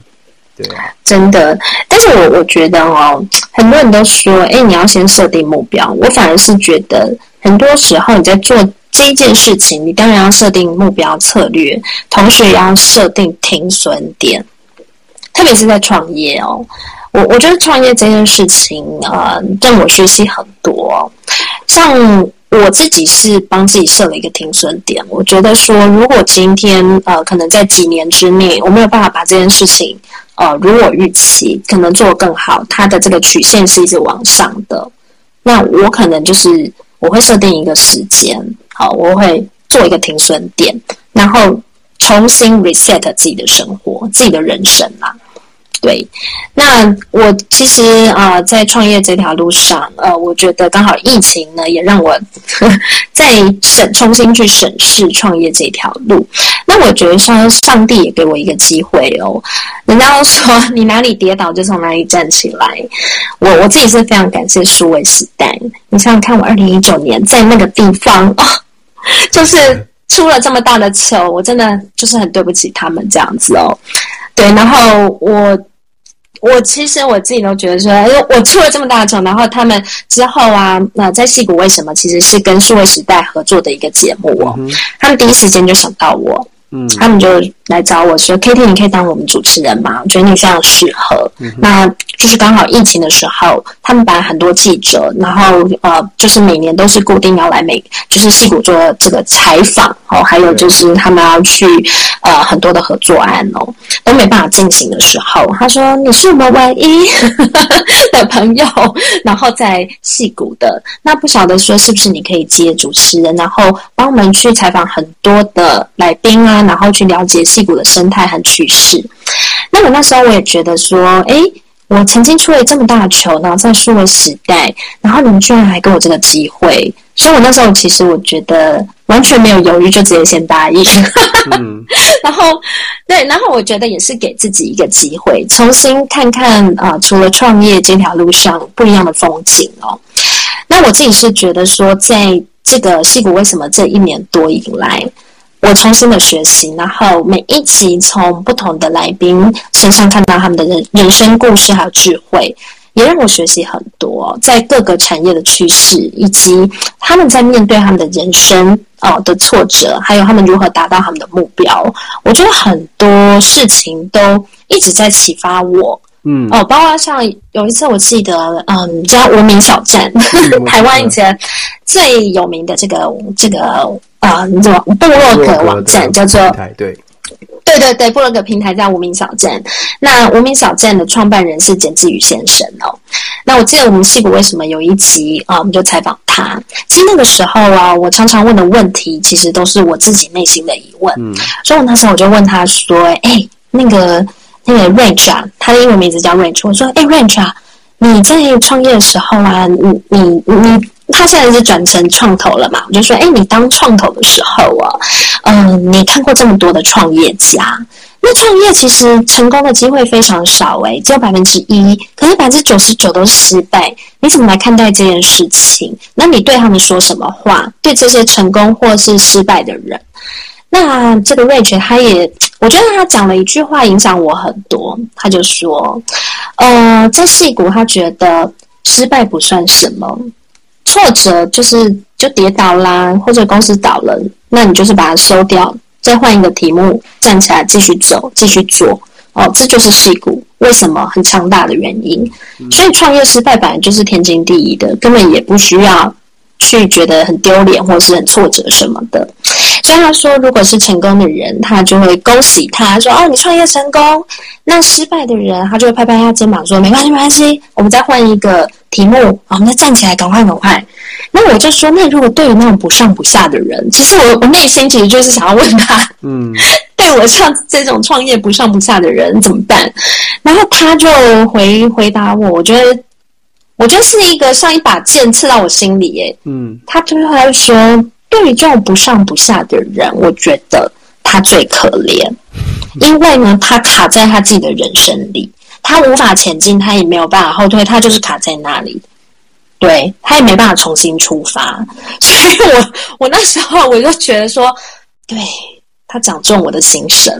对啊，真的。但是我我觉得哦，很多人都说，哎，你要先设定目标。我反而是觉得，很多时候你在做这一件事情，你当然要设定目标策略，同时也要设定停损点，特别是在创业哦。我我觉得创业这件事情，呃，让我学习很多。像我自己是帮自己设了一个停损点。我觉得说，如果今天呃，可能在几年之内，我没有办法把这件事情呃，如我预期，可能做得更好，它的这个曲线是一直往上的，那我可能就是我会设定一个时间，好，我会做一个停损点，然后重新 reset 自己的生活、自己的人生嘛。对，那我其实啊、在创业这条路上，呃，我觉得刚好疫情呢，也让我呵呵再审重新去审视创业这条路。那我觉得说，上帝也给我一个机会哦。人家都说，你哪里跌倒就从哪里站起来。我我自己是非常感谢数位时代。你想想看，我二零一九年在那个地方，哦，[LAUGHS] 就是出了这么大的糗，我真的就是很对不起他们这样子哦。对，然后我我其实我自己都觉得说，我出了这么大的丑，然后他们之后啊，那、呃、在戏骨为什么其实是跟数位时代合作的一个节目哦，嗯、他们第一时间就想到我。嗯，他们就来找我说：“Kitty，你可以当我们主持人吗？我觉得你非常适合。嗯”那就是刚好疫情的时候，他们把很多记者，然后呃，就是每年都是固定要来美，就是戏谷做这个采访哦，还有就是他们要去呃很多的合作案哦，都没办法进行的时候，他说：“你是我们唯一 [LAUGHS] 的朋友，然后在戏谷的，那不晓得说是不是你可以接主持人，然后帮我们去采访很多的来宾啊。”然后去了解矽谷的生态和趋势。那我那时候我也觉得说，哎，我曾经出了这么大的球，然后在数位时代，然后你们居然还给我这个机会，所以我那时候其实我觉得完全没有犹豫，就直接先答应。嗯、[LAUGHS] 然后对，然后我觉得也是给自己一个机会，重新看看啊、呃，除了创业这条路上不一样的风景哦。那我自己是觉得说，在这个戏骨为什么这一年多以来，我重新的学习，然后每一集从不同的来宾身上看到他们的人人生故事还有智慧，也让我学习很多，在各个产业的趋势，以及他们在面对他们的人生哦的挫折，还有他们如何达到他们的目标。我觉得很多事情都一直在启发我。嗯，哦，包括像有一次我记得，嗯，叫无名小站，嗯、[LAUGHS] 台湾以前最有名的这个这个。啊，你知道部落格网站叫做对，对对对，布洛格平台叫无名小镇。那无名小镇的创办人是简志宇先生哦。那我记得我们戏骨为什么有一集啊，我们就采访他。其实那个时候啊，我常常问的问题，其实都是我自己内心的疑问。嗯，所以我那时候我就问他说：“哎，那个那个 Range 啊，他的英文名字叫 Range。我说：哎，Range 啊，你在创业的时候啊，你你你。”他现在是转成创投了嘛？我就说，哎，你当创投的时候啊，嗯、你看过这么多的创业家，那创业其实成功的机会非常少，诶，只有百分之一，可是百分之九十九都是失败。你怎么来看待这件事情？那你对他们说什么话？对这些成功或是失败的人？那这个 Rich 他也，我觉得他讲了一句话影响我很多，他就说，呃，在戏骨，他觉得失败不算什么。挫折就是就跌倒啦，或者公司倒了，那你就是把它收掉，再换一个题目，站起来继续走，继续做。哦，这就是戏骨为什么很强大的原因。所以创业失败本来就是天经地义的，根本也不需要去觉得很丢脸或是很挫折什么的。所以他说，如果是成功的人，他就会恭喜他说：“哦，你创业成功。”那失败的人，他就会拍拍他肩膀说：“没关系，没关系，我们再换一个题目，我们再站起来，赶快，赶快。”那我就说，那如果对于那种不上不下的人，其实我我内心其实就是想要问他，[LAUGHS] 嗯，对我像这种创业不上不下的人怎么办？然后他就回回答我，我觉得，我觉得是一个像一把剑刺到我心里，耶。嗯，他最后他说。对于这种不上不下的人，我觉得他最可怜，因为呢，他卡在他自己的人生里，他无法前进，他也没有办法后退，他就是卡在那里，对，他也没办法重新出发。所以我我那时候我就觉得说，对，他讲中我的心声，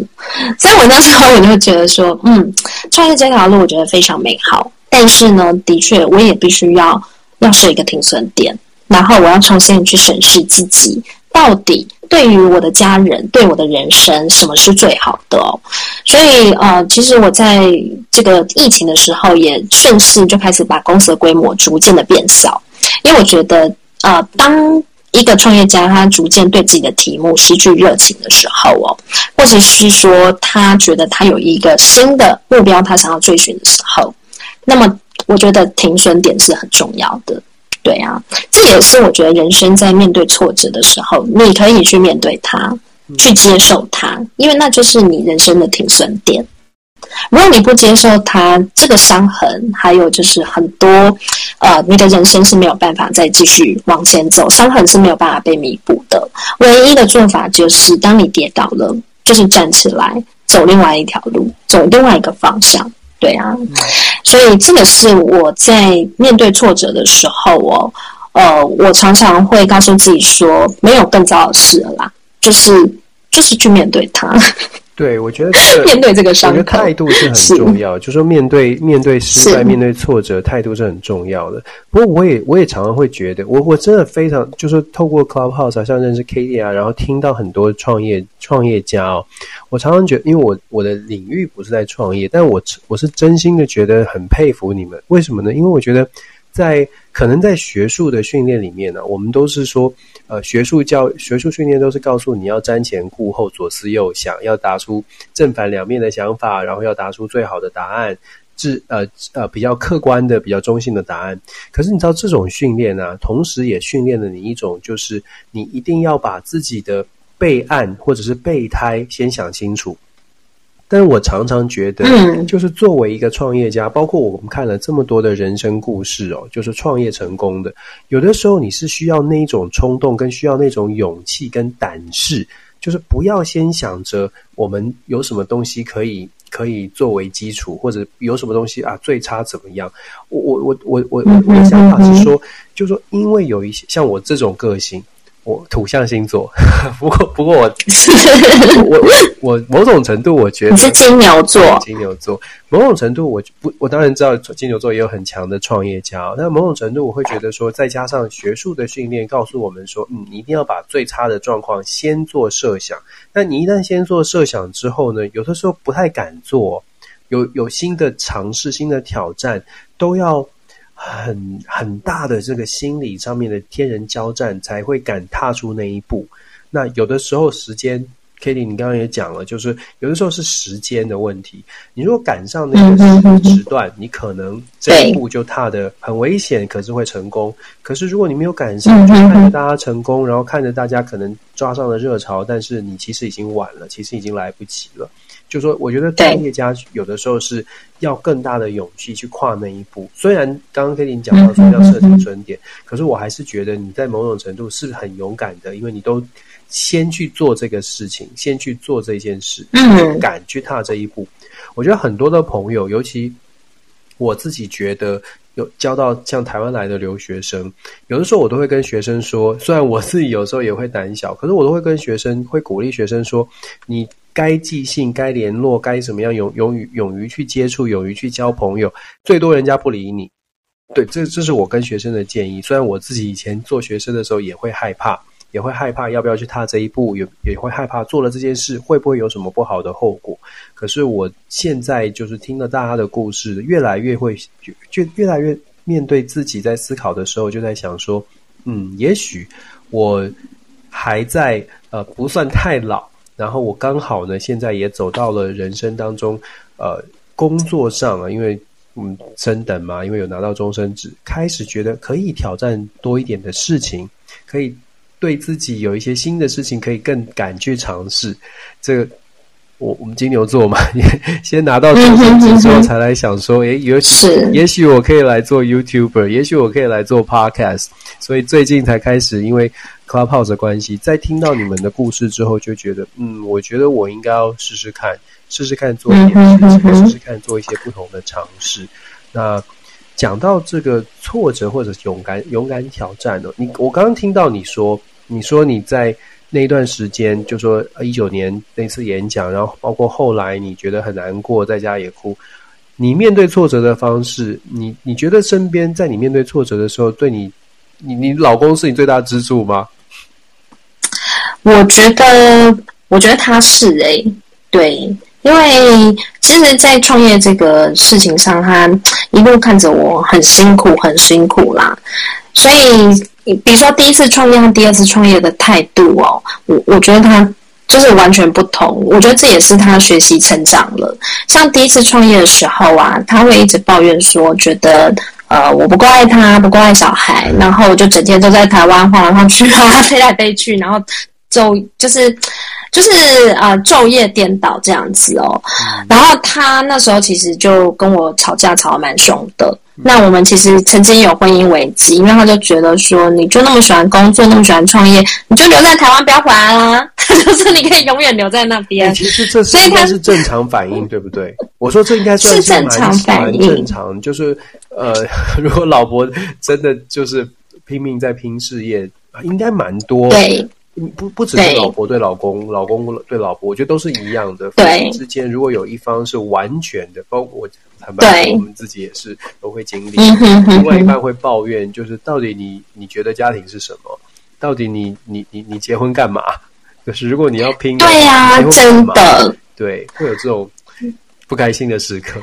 所以我那时候我就觉得说，嗯，创业这条路我觉得非常美好，但是呢，的确我也必须要要设一个停损点。然后我要重新去审视自己，到底对于我的家人、对我的人生，什么是最好的哦？所以呃，其实我在这个疫情的时候，也顺势就开始把公司的规模逐渐的变小，因为我觉得呃，当一个创业家他逐渐对自己的题目失去热情的时候哦，或者是说他觉得他有一个新的目标他想要追寻的时候，那么我觉得停损点是很重要的。对啊，这也是我觉得人生在面对挫折的时候，你可以去面对它，去接受它，因为那就是你人生的停损点。如果你不接受它，这个伤痕，还有就是很多，呃，你的人生是没有办法再继续往前走，伤痕是没有办法被弥补的。唯一的做法就是，当你跌倒了，就是站起来，走另外一条路，走另外一个方向。对啊，所以这个是我在面对挫折的时候哦，呃，我常常会告诉自己说，没有更糟的事了啦，就是就是去面对它。对，我觉得、这个、[LAUGHS] 面对这个伤，我觉得态度是很重要。就是说面对面对失败、面对挫折，态度是很重要的。不过我也我也常常会觉得，我我真的非常就是透过 Clubhouse 啊，像认识 Katie 啊，然后听到很多创业创业家哦，我常常觉得，因为我我的领域不是在创业，但我我是真心的觉得很佩服你们。为什么呢？因为我觉得在可能在学术的训练里面呢、我们都是说。呃，学术教学术训练都是告诉你要瞻前顾后、左思右想，要答出正反两面的想法，然后要答出最好的答案，是呃呃比较客观的、比较中性的答案。可是你知道这种训练呢、同时也训练了你一种，就是你一定要把自己的备案或者是备胎先想清楚。但是我常常觉得，就是作为一个创业家，包括我们看了这么多的人生故事哦，就是创业成功的，有的时候你是需要那一种冲动，跟需要那种勇气跟胆识，就是不要先想着我们有什么东西可以可以作为基础，或者有什么东西啊最差怎么样？我我我我我我的想法是说，就是说，因为有一些像我这种个性。我土象星座，[LAUGHS] 不过不过我 [LAUGHS] 我我我某种程度我觉得你是金牛座，金牛座某种程度我不我当然知道金牛座也有很强的创业家，但某种程度我会觉得说，再加上学术的训练告诉我们说，嗯，你一定要把最差的状况先做设想。那你一旦先做设想之后呢，有的时候不太敢做，有有新的尝试、新的挑战都要。很很大的这个心理上面的天人交战，才会敢踏出那一步。那有的时候时间 k i t t y 你刚刚也讲了，就是有的时候是时间的问题。你如果赶上那个时时段，你可能这一步就踏的很危险，可是会成功。可是如果你没有赶上，就看着大家成功，然后看着大家可能抓上了热潮，但是你其实已经晚了，其实已经来不及了。就说，我觉得创业家有的时候是要更大的勇气去跨那一步。虽然刚刚跟你讲到说要设定准点，可是我还是觉得你在某种程度是很勇敢的，因为你都先去做这个事情，先去做这件事，敢去踏这一步。我觉得很多的朋友，尤其我自己觉得有交到像台湾来的留学生，有的时候我都会跟学生说，虽然我自己有时候也会胆小，可是我都会跟学生会鼓励学生说，你。该寄信、该联络、该怎么样，勇勇于勇于去接触，勇于去交朋友。最多人家不理你，对，这这是我跟学生的建议。虽然我自己以前做学生的时候也会害怕，也会害怕要不要去踏这一步，也也会害怕做了这件事会不会有什么不好的后果。可是我现在就是听了大家的故事，越来越会就就越来越面对自己在思考的时候，就在想说，嗯，也许我还在呃不算太老，然后我刚好呢现在也走到了人生当中呃工作上啊，因为嗯升等嘛，因为有拿到终身职，开始觉得可以挑战多一点的事情，可以对自己有一些新的事情可以更敢去尝试这个。我我们金牛座嘛，[LAUGHS] 先拿到终身职之后，才来想说，诶，也许也许我可以来做 YouTuber，也许我可以来做 Podcast，所以最近才开始，因为 Clubhouse 的关系，在听到你们的故事之后，就觉得，嗯，我觉得我应该要试试看，试试看做一点事情，试试看做一些不同的尝试。那讲到这个挫折或者勇敢勇敢挑战的，你我刚刚听到你说，你说你在。那一段时间，就说一九年那次演讲，然后包括后来你觉得很难过，在家也哭。你面对挫折的方式，你你觉得身边在你面对挫折的时候，对你，你你老公是你最大支柱吗？我觉得，我觉得他是诶、欸，对，因为其实，在创业这个事情上，他一路看着我很辛苦，很辛苦啦，所以。比如说第一次创业和第二次创业的态度哦，我我觉得他就是完全不同。我觉得这也是他学习成长了。像第一次创业的时候啊，他会一直抱怨说，觉得呃我不够爱他，不够爱小孩，然后就整天都在台湾晃来晃去啊，飞来飞去，然后就就是就是呃昼夜颠倒这样子哦。然后他那时候其实就跟我吵架，吵得蛮凶的。那我们其实曾经有婚姻危机，因为他就觉得说，你就那么喜欢工作，那么喜欢创业，你就留在台湾不要回来啦。他 [LAUGHS] 就说你可以永远留在那边。其实这是应该是正常反应，对不对？我说这应该是正常反应，正常就是呃，[LAUGHS] 如果老婆真的就是拼命在拼事业，应该蛮多。对。不不只是老婆对老公，老公对老婆，我觉得都是一样的。夫妻之间如果有一方是完全的，包括我坦白说，我们自己也是都会经历。另外一半会抱怨，就是到底你你觉得家庭是什么？到底你你你你结婚干嘛？就是如果你要拼，对呀、啊，真的，对，会有这种不开心的时刻。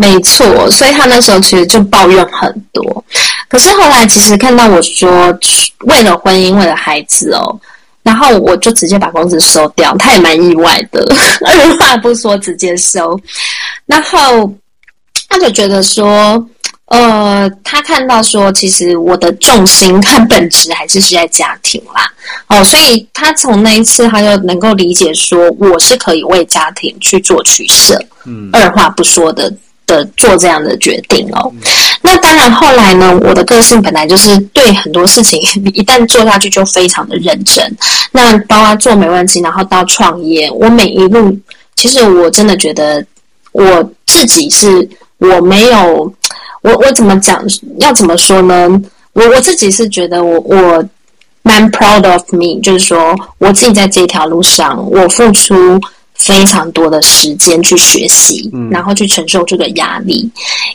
没错，所以他那时候其实就抱怨很多。可是后来，其实看到我说为了婚姻，为了孩子哦，然后我就直接把公司收掉，他也蛮意外的，[LAUGHS] 二话不说直接收。然后他就觉得说，呃，他看到说，其实我的重心和本质还是是在家庭啦。哦，所以他从那一次，他就能够理解说，我是可以为家庭去做取舍，嗯，二话不说的。的做这样的决定哦，那当然后来呢，我的个性本来就是对很多事情 [LAUGHS] 一旦做下去就非常的认真。那包括做没问题，然后到创业，我每一路其实我真的觉得我自己是我没有我我怎么讲要怎么说呢？我我自己是觉得我我蛮 proud of me，就是说我自己在这条路上我付出。非常多的时间去学习，然后去承受这个压力。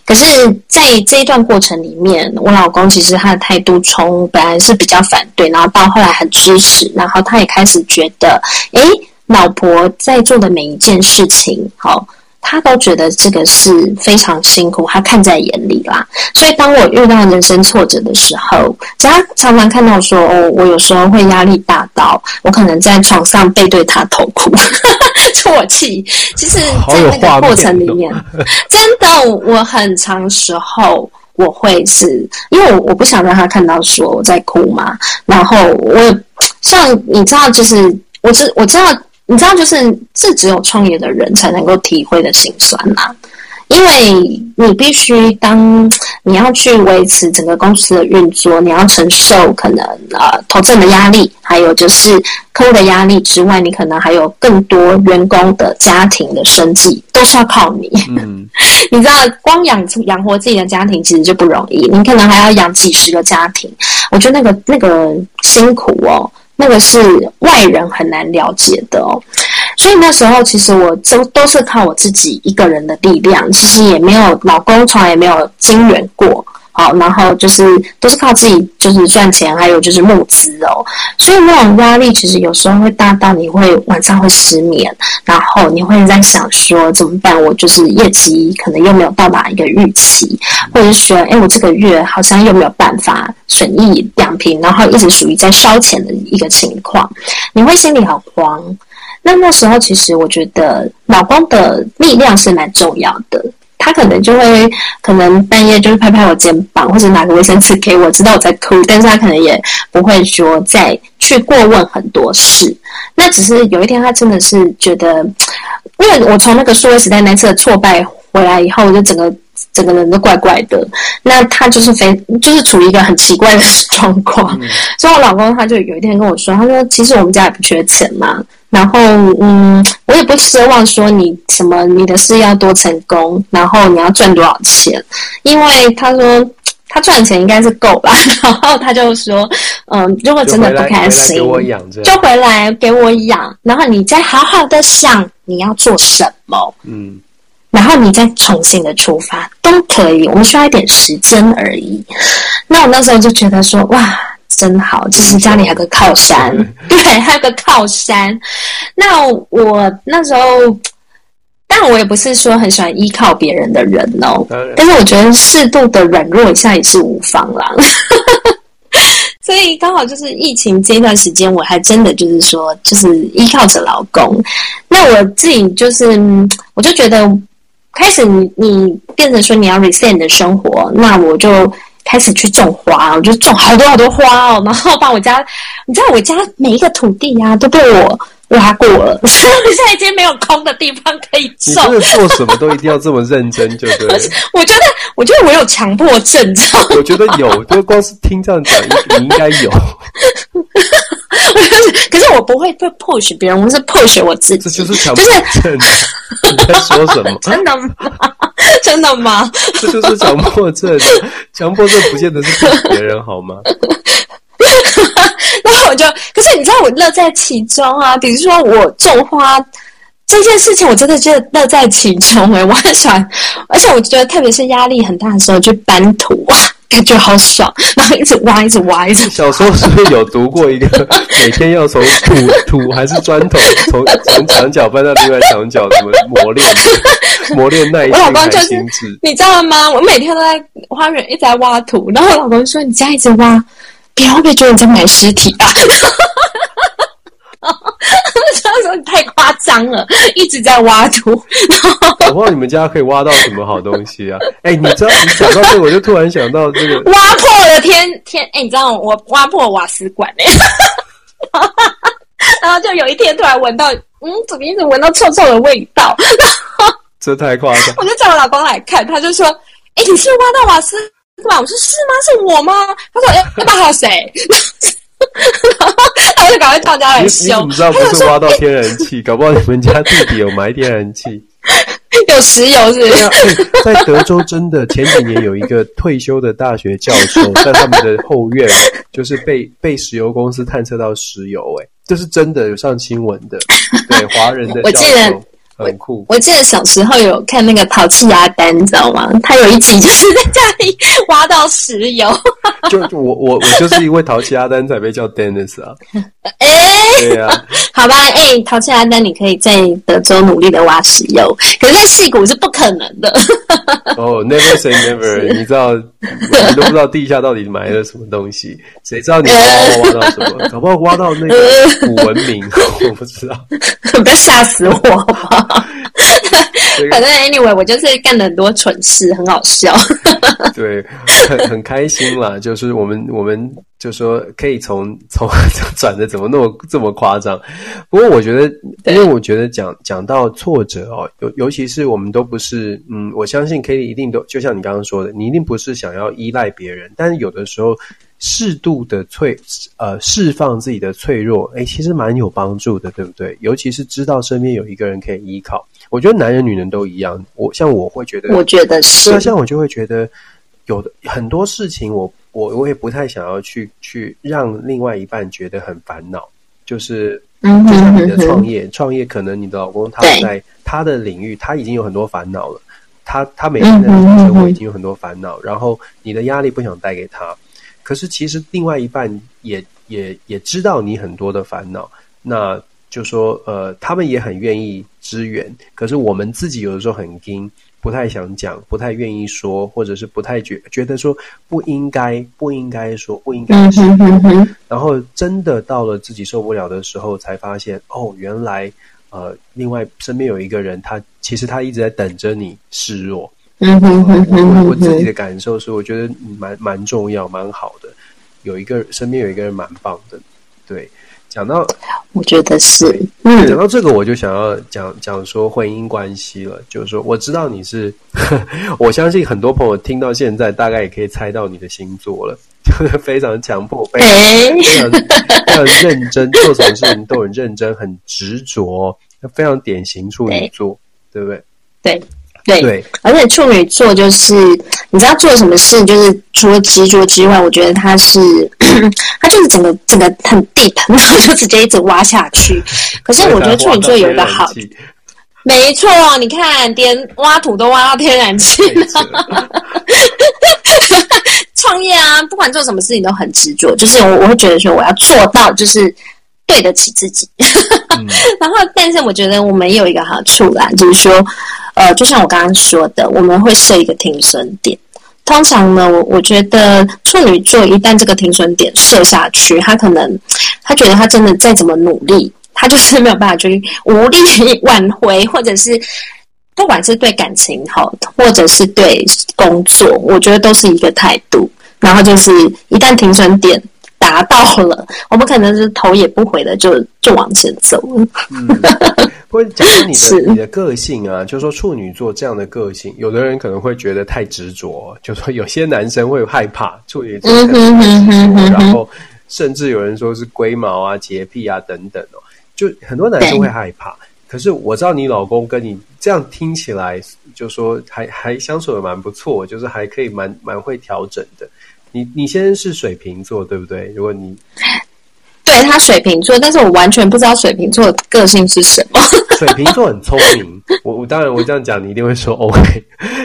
可是，在这一段过程里面，我老公其实他的态度从本来是比较反对，然后到后来很支持，然后他也开始觉得，诶，老婆在做的每一件事情，好。他都觉得这个是非常辛苦，他看在眼里啦。所以当我遇到人生挫折的时候，他常常看到说：“哦，我有时候会压力大到我可能在床上背对他痛哭，啜泣。”其实，在那个过程里面，[LAUGHS] 真的，我很长时候我会是因为我我不想让他看到说我在哭嘛。然后我像你知道，就是我知我知道。你知道，就是这只有创业的人才能够体会的心酸呐，因为你必须当你要去维持整个公司的运作，你要承受可能呃投资人的压力，还有就是客户的压力之外，你可能还有更多员工的家庭的生计都是要靠你。嗯，[LAUGHS] 你知道，光养养活自己的家庭其实就不容易，你可能还要养几十个家庭，我觉得那个那个辛苦哦。那个是外人很难了解的哦，所以那时候其实我都都是靠我自己一个人的力量，其实也没有老公从来也没有经援过。好，然后就是都是靠自己，就是赚钱，还有就是募资哦。所以那种压力其实有时候会大到你会晚上会失眠，然后你会在想说怎么办？我就是业绩可能又没有到达一个预期，或者是说，哎，我这个月好像又没有办法损益两平，然后一直属于在烧钱的一个情况，你会心里很慌。那那时候其实我觉得老公的力量是蛮重要的。他可能就会，可能半夜就是拍拍我肩膀，或者拿个卫生纸给我，知道我在哭，但是他可能也不会说再去过问很多事。那只是有一天，他真的是觉得，因为我从那个苏维时代那次的挫败回来以后，我就整个整个人都怪怪的。那他就是非就是处于一个很奇怪的状况，嗯、所以我老公他就有一天跟我说，他说其实我们家也不缺钱嘛。然后，嗯，我也不奢望说你什么，你的事要多成功，然后你要赚多少钱，因为他说他赚钱应该是够吧。[LAUGHS] 然后他就说，嗯，如果真的不开心，就回来，就回来给我养，然后你再好好的想你要做什么，嗯，然后你再重新的出发都可以，我们需要一点时间而已。那我那时候就觉得说，哇。真好，就是家里还有个靠山，[LAUGHS] 对，还有个靠山。那我那时候，但我也不是说很喜欢依靠别人的人哦。但是我觉得适度的软弱一下也是无妨啦。[LAUGHS] 所以刚好就是疫情这一段时间，我还真的就是说，就是依靠着老公。那我自己就是，我就觉得开始你你变成说你要 reset 你的生活，那我就。开始去种花，我就种好多好多花哦，然后把我家，你知道我家每一个土地呀、啊、都被我挖过了，所 [LAUGHS] 以现在已经没有空的地方可以种。你真的做什么都一定要这么认真，就对。[LAUGHS] 我觉得，我觉得我有强迫症，你知道吗？我觉得有，就光是听这样讲，你应该有。[LAUGHS] 可是我不会去 push 别人，我是 push 我自己。这就是强迫症。[LAUGHS] 你在说什么？[LAUGHS] 真的吗？真的吗？这就是强迫症。强迫症不见得是对别人好吗？然后我就，可是你知道我乐在其中啊。比如说我种花这件事情，我真的觉得乐在其中诶、欸，我很喜欢，而且我觉得特别是压力很大的时候去搬土啊。感觉好爽，然后一直挖，一直挖，一直挖。小时候是不是有读过一个每天要从土土还是砖头从从墙角搬到另外墙角，怎么磨练磨练耐心？我老公就是，你知道吗？我每天都在花园一直在挖土，然后我老公说：“你这样一直挖，别人会不会觉得你在埋尸体啊？” [LAUGHS] 他说：“你太夸张了，一直在挖土。”我不知道你们家可以挖到什么好东西啊？[LAUGHS] 哎、欸，你知道你讲到这个，我就突然想到这个挖破了天天。哎、欸，你知道我挖破瓦斯管哎、欸，[LAUGHS] 然后就有一天突然闻到，嗯，怎么一直闻到臭臭的味道？[LAUGHS] 这太夸张！我就叫我老公来看，他就说：“哎、欸，你是挖到瓦斯管？”我说：“是吗？是我吗？”他说：“哎、欸，那还有谁？”然 [LAUGHS] 后他就赶快到家来修。你怎么知道不是挖到天然气？[LAUGHS] 搞不好你们家地底有埋天然气。[LAUGHS] 有石油是不是？在德州真的前几年有一个退休的大学教授，在他们的后院就是被被石油公司探测到石油、欸，哎，这是真的有上新闻的。对，华人的教授。很酷我。我记得小时候有看那个淘气阿丹，你知道吗？他有一集就是在家里挖到石油。[LAUGHS] 就我我我就是因为淘气阿丹才被叫 Dennis 啊。哎、欸，对啊，[LAUGHS] 好吧，哎、欸，淘气阿丹，你可以在德州努力的挖石油，可是在戏谷是不可能的。[LAUGHS] 哦、oh,，Never say never，你知道，你都不知道地下到底埋了什么东西，谁知道你挖挖到什么？搞不好挖到那个古文明，我不知道。不要吓死我好不好？[LAUGHS] 反正 anyway，我就是干了很多蠢事，很好笑。[LAUGHS] 对，很很开心啦。就是我们我们就说可以从从 [LAUGHS] 转的怎么那么这么夸张？不过我觉得，因为我觉得讲讲到挫折哦，尤尤其是我们都不是嗯，我相信 Kelly 一定都就像你刚刚说的，你一定不是想要依赖别人，但是有的时候。适度的脆，呃，释放自己的脆弱，诶，其实蛮有帮助的，对不对？尤其是知道身边有一个人可以依靠。我觉得男人女人都一样。我像我会觉得，我觉得是。像我就会觉得，有的很多事情我，我我我也不太想要去去让另外一半觉得很烦恼。就是，就像你的创业，创业可能你的老公他在他的领域他已经有很多烦恼了。他他每天的生活已经有很多烦恼，然后你的压力不想带给他，可是其实另外一半也也也知道你很多的烦恼，那就说呃，他们也很愿意支援，可是我们自己有的时候很惊。不太想讲，不太愿意说，或者是不太觉觉得说不应该，不应该说，不应该说。然后真的到了自己受不了的时候，才发现哦，原来呃，另外身边有一个人，他其实他一直在等着你示弱。嗯哼哼哼我自己的感受是，我觉得蛮蛮重要，蛮好的。有一个身边有一个人蛮棒的，对。讲到，我觉得是，嗯，讲到这个，我就想要讲讲说婚姻关系了。就是说，我知道你是，[LAUGHS] 我相信很多朋友听到现在，大概也可以猜到你的星座了，就 [LAUGHS] 是非常强迫，非常非常非常认真，做什么事情都很认真，很执着，非常典型处女座，对不对？对。对，对，而且处女座就是你知道做什么事，就是除了执着之外，我觉得他是 [COUGHS] 他就是整个整个很 deep，然后就直接一直挖下去。可是我觉得处女座有一个好，没错，你看连挖土都挖到天然气了。创业啊，不管做什么事情都很执着，就是我我会觉得说我要做到，就是对得起自己。嗯、[LAUGHS] 然后，但是我觉得我们有一个好处啦，就是说。呃，就像我刚刚说的，我们会设一个停损点。通常呢，我我觉得处女座一旦这个停损点设下去，他可能他觉得他真的再怎么努力，他就是没有办法去无力挽回，或者是不管是对感情好，或者是对工作，我觉得都是一个态度。然后就是一旦停损点达到了，我们可能是头也不回的就就往前走。嗯 [LAUGHS] 会讲说你的你的个性啊，就是说处女座这样的个性，有的人可能会觉得太执着，就是说有些男生会害怕处女座太执着，然后甚至有人说是龟毛啊、洁癖啊等等哦，就很多男生会害怕。可是我知道你老公跟你这样听起来，就说还还相处的蛮不错，就是还可以蛮蛮会调整的。你你先是水瓶座对不对？如果你对他水瓶座，但是我完全不知道水瓶座的个性是什么。[LAUGHS] 水瓶座很聪明，我我当然我这样讲，你一定会说 [LAUGHS] OK。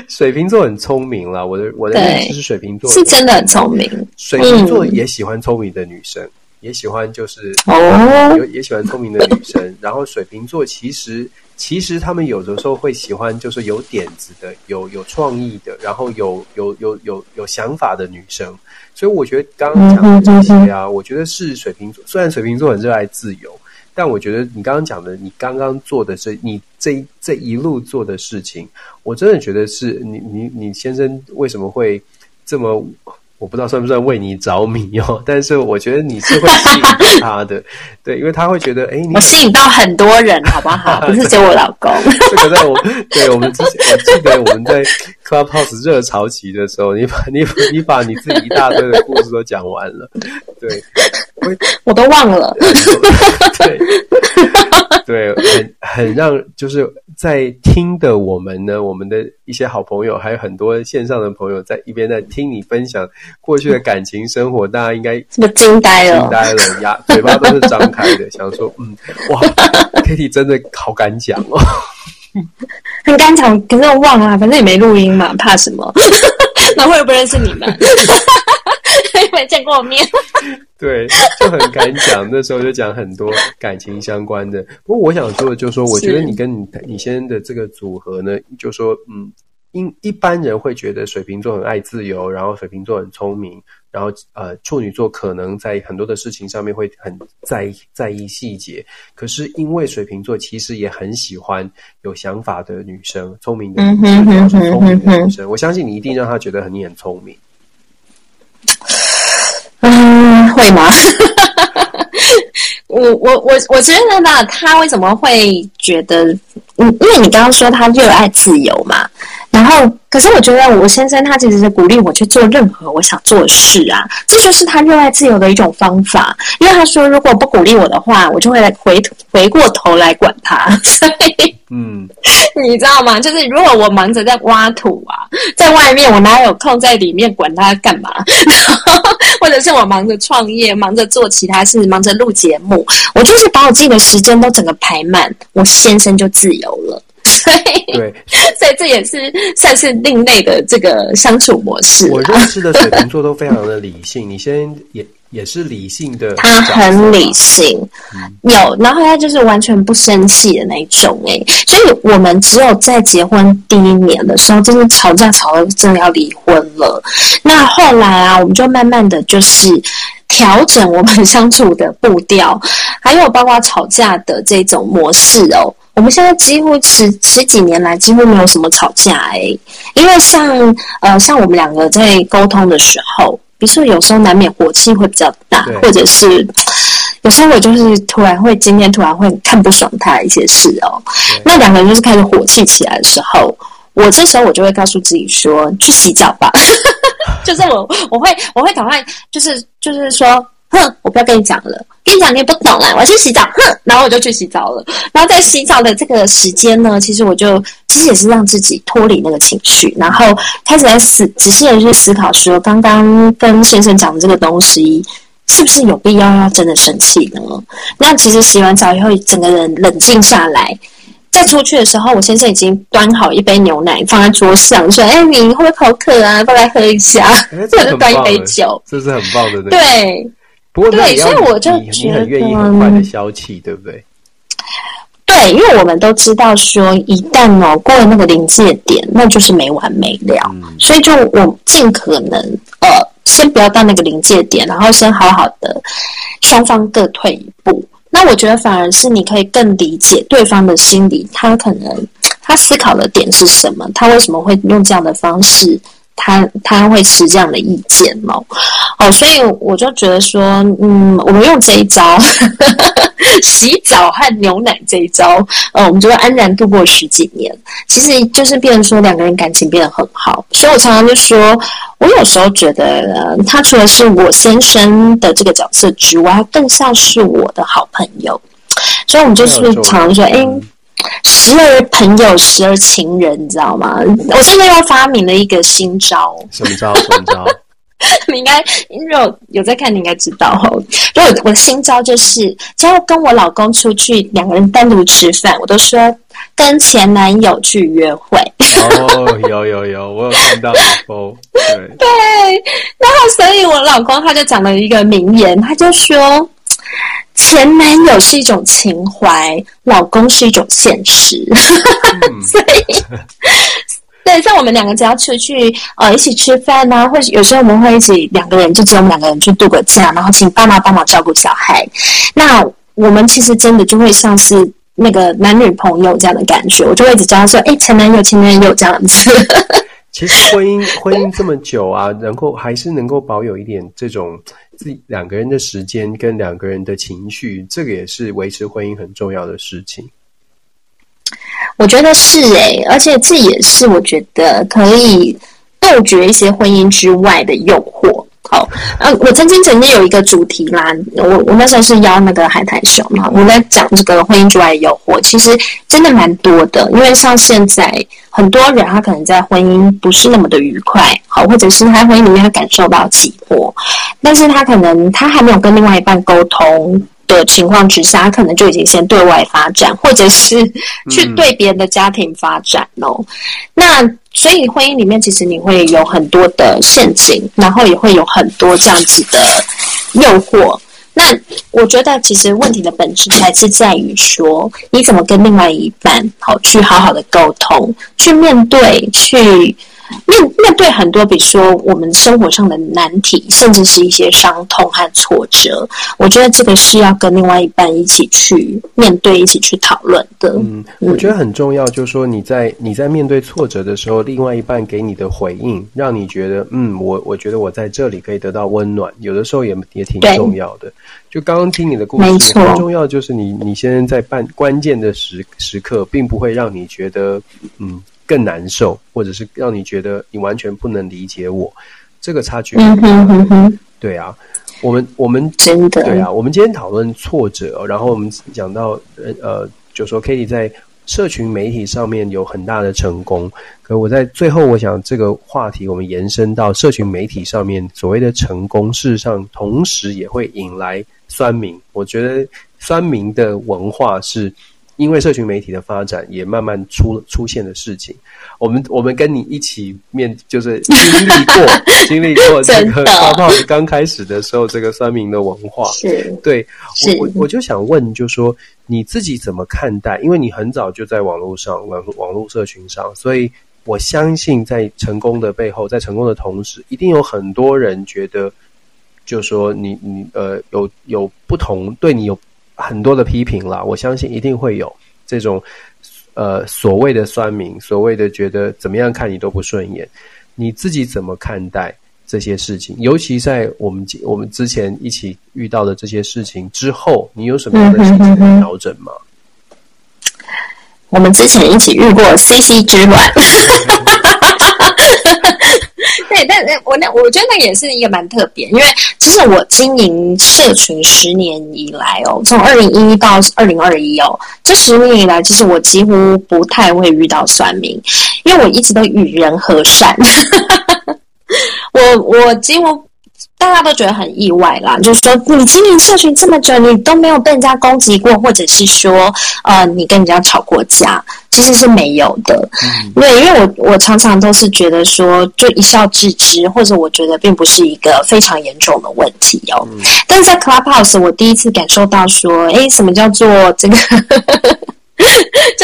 水瓶座很聪明啦，我的我的意思是水瓶座是真的很聪明。水瓶座也喜欢聪明的女生，嗯、也喜欢就是哦，也也喜欢聪明的女生。[LAUGHS] 然后水瓶座其实其实他们有的时候会喜欢就是有点子的、有有创意的，然后有有有有有想法的女生。所以我觉得刚刚讲的这些啊，我觉得是水瓶座。虽然水瓶座很热爱自由，但我觉得你刚刚讲的，你刚刚做的这，你这这一路做的事情，我真的觉得是你你你先生为什么会这么。我不知道算不算为你着迷哦，但是我觉得你是会吸引 [LAUGHS] 他的，对，因为他会觉得，哎，你我吸引到很多人，好不好？不是只有我老公。[LAUGHS] 这个在我对我们之前，我记得我们在 Clubhouse 热潮期的时候，你把你你把你自己一大堆的故事都讲完了，对，我 [LAUGHS] 我都忘了，对。对，很很让就是在听的我们呢，我们的一些好朋友，还有很多线上的朋友，在一边在听你分享过去的感情生活，大家应该是不是惊呆了？惊呆了，牙嘴巴都是张开的，[LAUGHS] 想说，嗯，哇，Kitty 真的好敢讲哦，很敢讲，可是我忘了，反正也没录音嘛，怕什么？[LAUGHS] 那会不认识你们？[LAUGHS] 没见过面，对，就很敢讲。那时候就讲很多感情相关的。不过我想说的，就是说，我觉得你跟你你先生的这个组合呢，就说，嗯，一一般人会觉得水瓶座很爱自由，然后水瓶座很聪明，然后呃，处女座可能在很多的事情上面会很在意在意细节。可是因为水瓶座其实也很喜欢有想法的女生，聪明的女生，聪明的女生。我相信你一定让他觉得很你很聪明。嗯，会吗？[LAUGHS] 我我我我觉得呢，他为什么会觉得？嗯，因为你刚刚说他热爱自由嘛，然后。可是我觉得我先生他其实是鼓励我去做任何我想做的事啊，这就是他热爱自由的一种方法。因为他说如果不鼓励我的话，我就会来回回过头来管他。[LAUGHS] 所以，嗯，你知道吗？就是如果我忙着在挖土啊，在外面我哪有空在里面管他干嘛？然 [LAUGHS] 后或者是我忙着创业，忙着做其他事，忙着录节目，我就是把我自己的时间都整个排满，我先生就自由了。所以对，所以这也是算是另类的这个相处模式。我认识的水瓶座都非常的理性，[LAUGHS] 你先也。也是理性的，他很理性，嗯、有，然后他就是完全不生气的那一种哎、欸，所以我们只有在结婚第一年的时候，真的吵架吵到真的要离婚了。那后来啊，我们就慢慢的就是调整我们相处的步调，还有包括吵架的这种模式哦。我们现在几乎十十几年来几乎没有什么吵架诶、欸，因为像呃像我们两个在沟通的时候。比如说，有时候难免火气会比较大，或者是有时候我就是突然会今天突然会看不爽他一些事哦。那两个人就是开始火气起来的时候，我这时候我就会告诉自己说：“去洗澡吧。[LAUGHS] ”就是我我会我会赶快就是就是说。哼，我不要跟你讲了，跟你讲你也不懂啦。我要去洗澡，哼，然后我就去洗澡了。然后在洗澡的这个时间呢，其实我就其实也是让自己脱离那个情绪，然后开始在思仔细的去思考说，刚刚跟先生讲的这个东西，是不是有必要要真的生气呢？那其实洗完澡以后，整个人冷静下来，再出去的时候，我先生已经端好一杯牛奶放在桌上，说：“哎，你会不会口渴啊？过来喝一下。”或者端一杯酒，这是很棒的，对。不过对，所以我就觉得你很愿意很快的消气，对不对？对，因为我们都知道说，一旦哦过了那个临界点，那就是没完没了。嗯、所以就我尽可能呃，先不要到那个临界点，然后先好好的双方各退一步。那我觉得反而是你可以更理解对方的心理，他可能他思考的点是什么，他为什么会用这样的方式。他他会持这样的意见哦，哦，所以我就觉得说，嗯，我们用这一招，[LAUGHS] 洗澡和牛奶这一招，呃，我们就会安然度过十几年。其实就是变成说两个人感情变得很好。所以我常常就说，我有时候觉得，呃，他除了是我先生的这个角色之外，更像是我的好朋友。所以我们就是常常说，哎。时而朋友，时而情人，你知道吗？我现在又发明了一个新招。什么招？什么招？[LAUGHS] 你应该，如果有在看，你应该知道哦。就我的新招就是，只要跟我老公出去，两个人单独吃饭，我都说跟前男友去约会。哦，有有有，我有看到哦。对 [LAUGHS] 对，然后所以我老公他就讲了一个名言，他就说。前男友是一种情怀，老公是一种现实，[LAUGHS] 嗯、所以对，像我们两个只要出去呃一起吃饭啊，或者有时候我们会一起两个人，就只有我们两个人去度个假，然后请爸妈帮忙照顾小孩。那我们其实真的就会像是那个男女朋友这样的感觉，我就会一直叫他说：“哎，前男友，前男友这样子。”其实婚姻 [LAUGHS] 婚姻这么久啊，能够还是能够保有一点这种。自己两个人的时间跟两个人的情绪，这个也是维持婚姻很重要的事情。我觉得是诶、而且这也是我觉得可以杜绝一些婚姻之外的诱惑。好，呃，我曾经曾经有一个主题啦，我我那时候是邀那个海苔熊嘛，我在讲这个婚姻之外的诱惑，其实真的蛮多的，因为像现在。很多人他可能在婚姻不是那么的愉快，好，或者是他婚姻里面他感受到起火，但是他可能他还没有跟另外一半沟通的情况之下，他可能就已经先对外发展，或者是去对别人的家庭发展哦。嗯、那所以婚姻里面其实你会有很多的陷阱，然后也会有很多这样子的诱惑。那我觉得，其实问题的本质还是在于说，你怎么跟另外一半好去好好的沟通，去面对，去。面面对很多，比如说我们生活上的难题，甚至是一些伤痛和挫折，我觉得这个是要跟另外一半一起去面对，一起去讨论的。嗯，我觉得很重要，就是说你在你在面对挫折的时候，另外一半给你的回应，让你觉得，嗯，我我觉得我在这里可以得到温暖，有的时候也也挺重要的。就刚刚听你的故事，很重要就是你你现在在办关键的时时刻，并不会让你觉得，嗯。更难受，或者是让你觉得你完全不能理解我，这个差距。嗯哼哼哼，对啊，我们我们真的对啊，我们今天讨论挫折，然后我们讲到呃，就说 Katie 在社群媒体上面有很大的成功，可我在最后，我想这个话题我们延伸到社群媒体上面，所谓的成功，事实上同时也会引来酸民。我觉得酸民的文化是。因为社群媒体的发展，也慢慢出出现的事情。我们我们跟你一起面，就是 [LAUGHS] 经历过经历过这个泡泡刚开始的时候，这个酸民的文化是对。我我我就想问，就说你自己怎么看待？因为你很早就在网络上网网络社群上，所以我相信在成功的背后，在成功的同时，一定有很多人觉得，就说你你呃有有不同，对你有很多的批评啦。我相信一定会有这种呃所谓的酸民，所谓的觉得怎么样看你都不顺眼，你自己怎么看待？这些事情，尤其在我们我们之前一起遇到的这些事情之后，你有什么样的心情的调整吗？我们之前一起遇过 CC 之乱，[LAUGHS] 对，但我那我觉得那也是一个蛮特别，因为其实我经营社群十年以来哦，从二零一一到二零二一哦，这十年以来，其实我几乎不太会遇到算命，因为我一直都与人和善。[LAUGHS] 我我几乎大家都觉得很意外啦，就是说你经营社群这么久，你都没有被人家攻击过，或者是说呃你跟人家吵过架，其实是没有的。嗯、对，因为我我常常都是觉得说就一笑置之，或者我觉得并不是一个非常严重的问题哦。嗯、但是在 Clubhouse，我第一次感受到说，哎，什么叫做这个？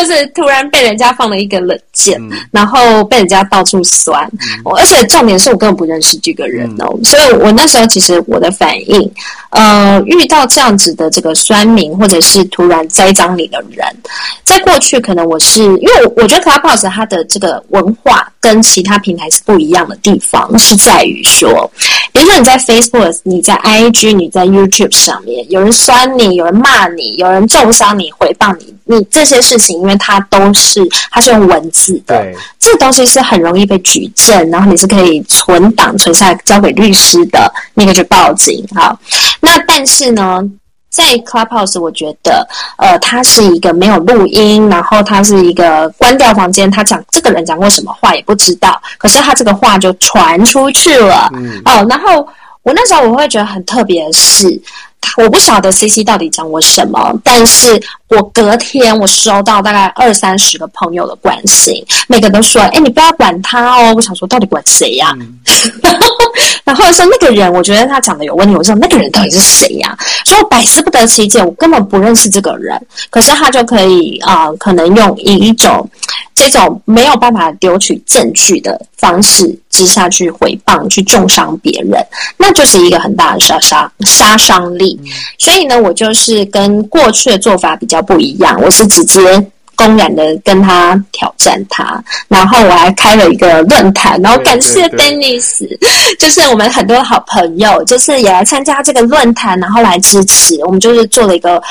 就是突然被人家放了一个冷箭，嗯、然后被人家到处酸，嗯、而且重点是我根本不认识这个人哦，嗯、所以我那时候其实我的反应，呃，遇到这样子的这个酸民或者是突然栽赃你的人，在过去可能我是因为我觉得 Clubhouse 它的这个文化跟其他平台是不一样的地方，是在于说，比如说你在 Facebook、你在 IG、你在 YouTube 上面，有人酸你，有人骂你，有人重伤你、回报你。你这些事情，因为它都是它是用文字的，这个东西是很容易被举证，然后你是可以存档存下来交给律师的，那个去报警。好，那但是呢，在 Clubhouse，我觉得呃，它是一个没有录音，然后它是一个关掉房间，他讲这个人讲过什么话也不知道，可是他这个话就传出去了。嗯，哦，然后我那时候我会觉得很特别的是。我不晓得 CC 到底讲我什么，但是我隔天我收到大概二三十个朋友的关心，每个都说：“哎，你不要管他哦。”我想说，到底管谁呀？嗯、[LAUGHS] [LAUGHS] 然后说那个人，我觉得他讲的有问题。我说那个人到底是谁呀？所以我百思不得其解，我根本不认识这个人，可是他就可以啊、可能用以一种。这种没有办法丢取证据的方式之下去回谤、去中伤别人，那就是一个很大的杀伤杀伤力。所以呢，我就是跟过去的做法比较不一样，我是直接。公然的跟他挑战他，然后我还开了一个论坛，然后感谢 Dennis，就是我们很多好朋友，就是也来参加这个论坛，然后来支持。我们就是做了一个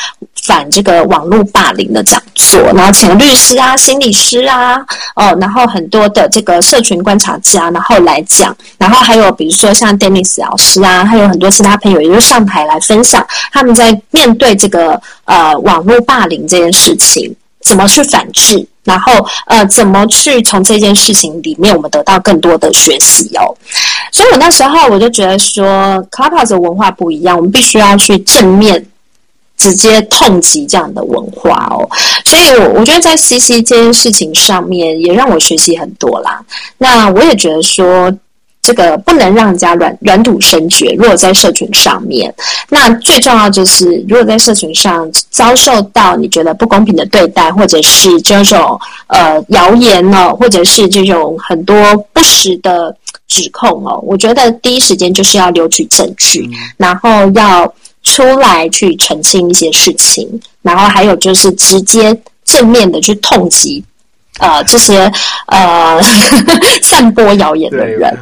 反这个网络霸凌的讲座，然后请律师啊、心理师啊，哦，然后很多的这个社群观察家，然后来讲，然后还有比如说像 Dennis 老师啊，还有很多其他朋友也就上台来分享他们在面对这个呃网络霸凌这件事情。怎么去反制？然后呃，怎么去从这件事情里面，我们得到更多的学习哦。所以我那时候我就觉得说，Clubhouse 的文化不一样，我们必须要去正面直接痛击这样的文化哦。所以我我觉得在 CC 这件事情上面，也让我学习很多啦。那我也觉得说。这个不能让人家软软土生绝。如果在社群上面，那最重要就是，如果在社群上遭受到你觉得不公平的对待，或者是这种呃谣言哦，或者是这种很多不实的指控哦，我觉得第一时间就是要留取证据，嗯、然后要出来去澄清一些事情，然后还有就是直接正面的去痛击。呃，这些呃 [LAUGHS] 散播谣言的人，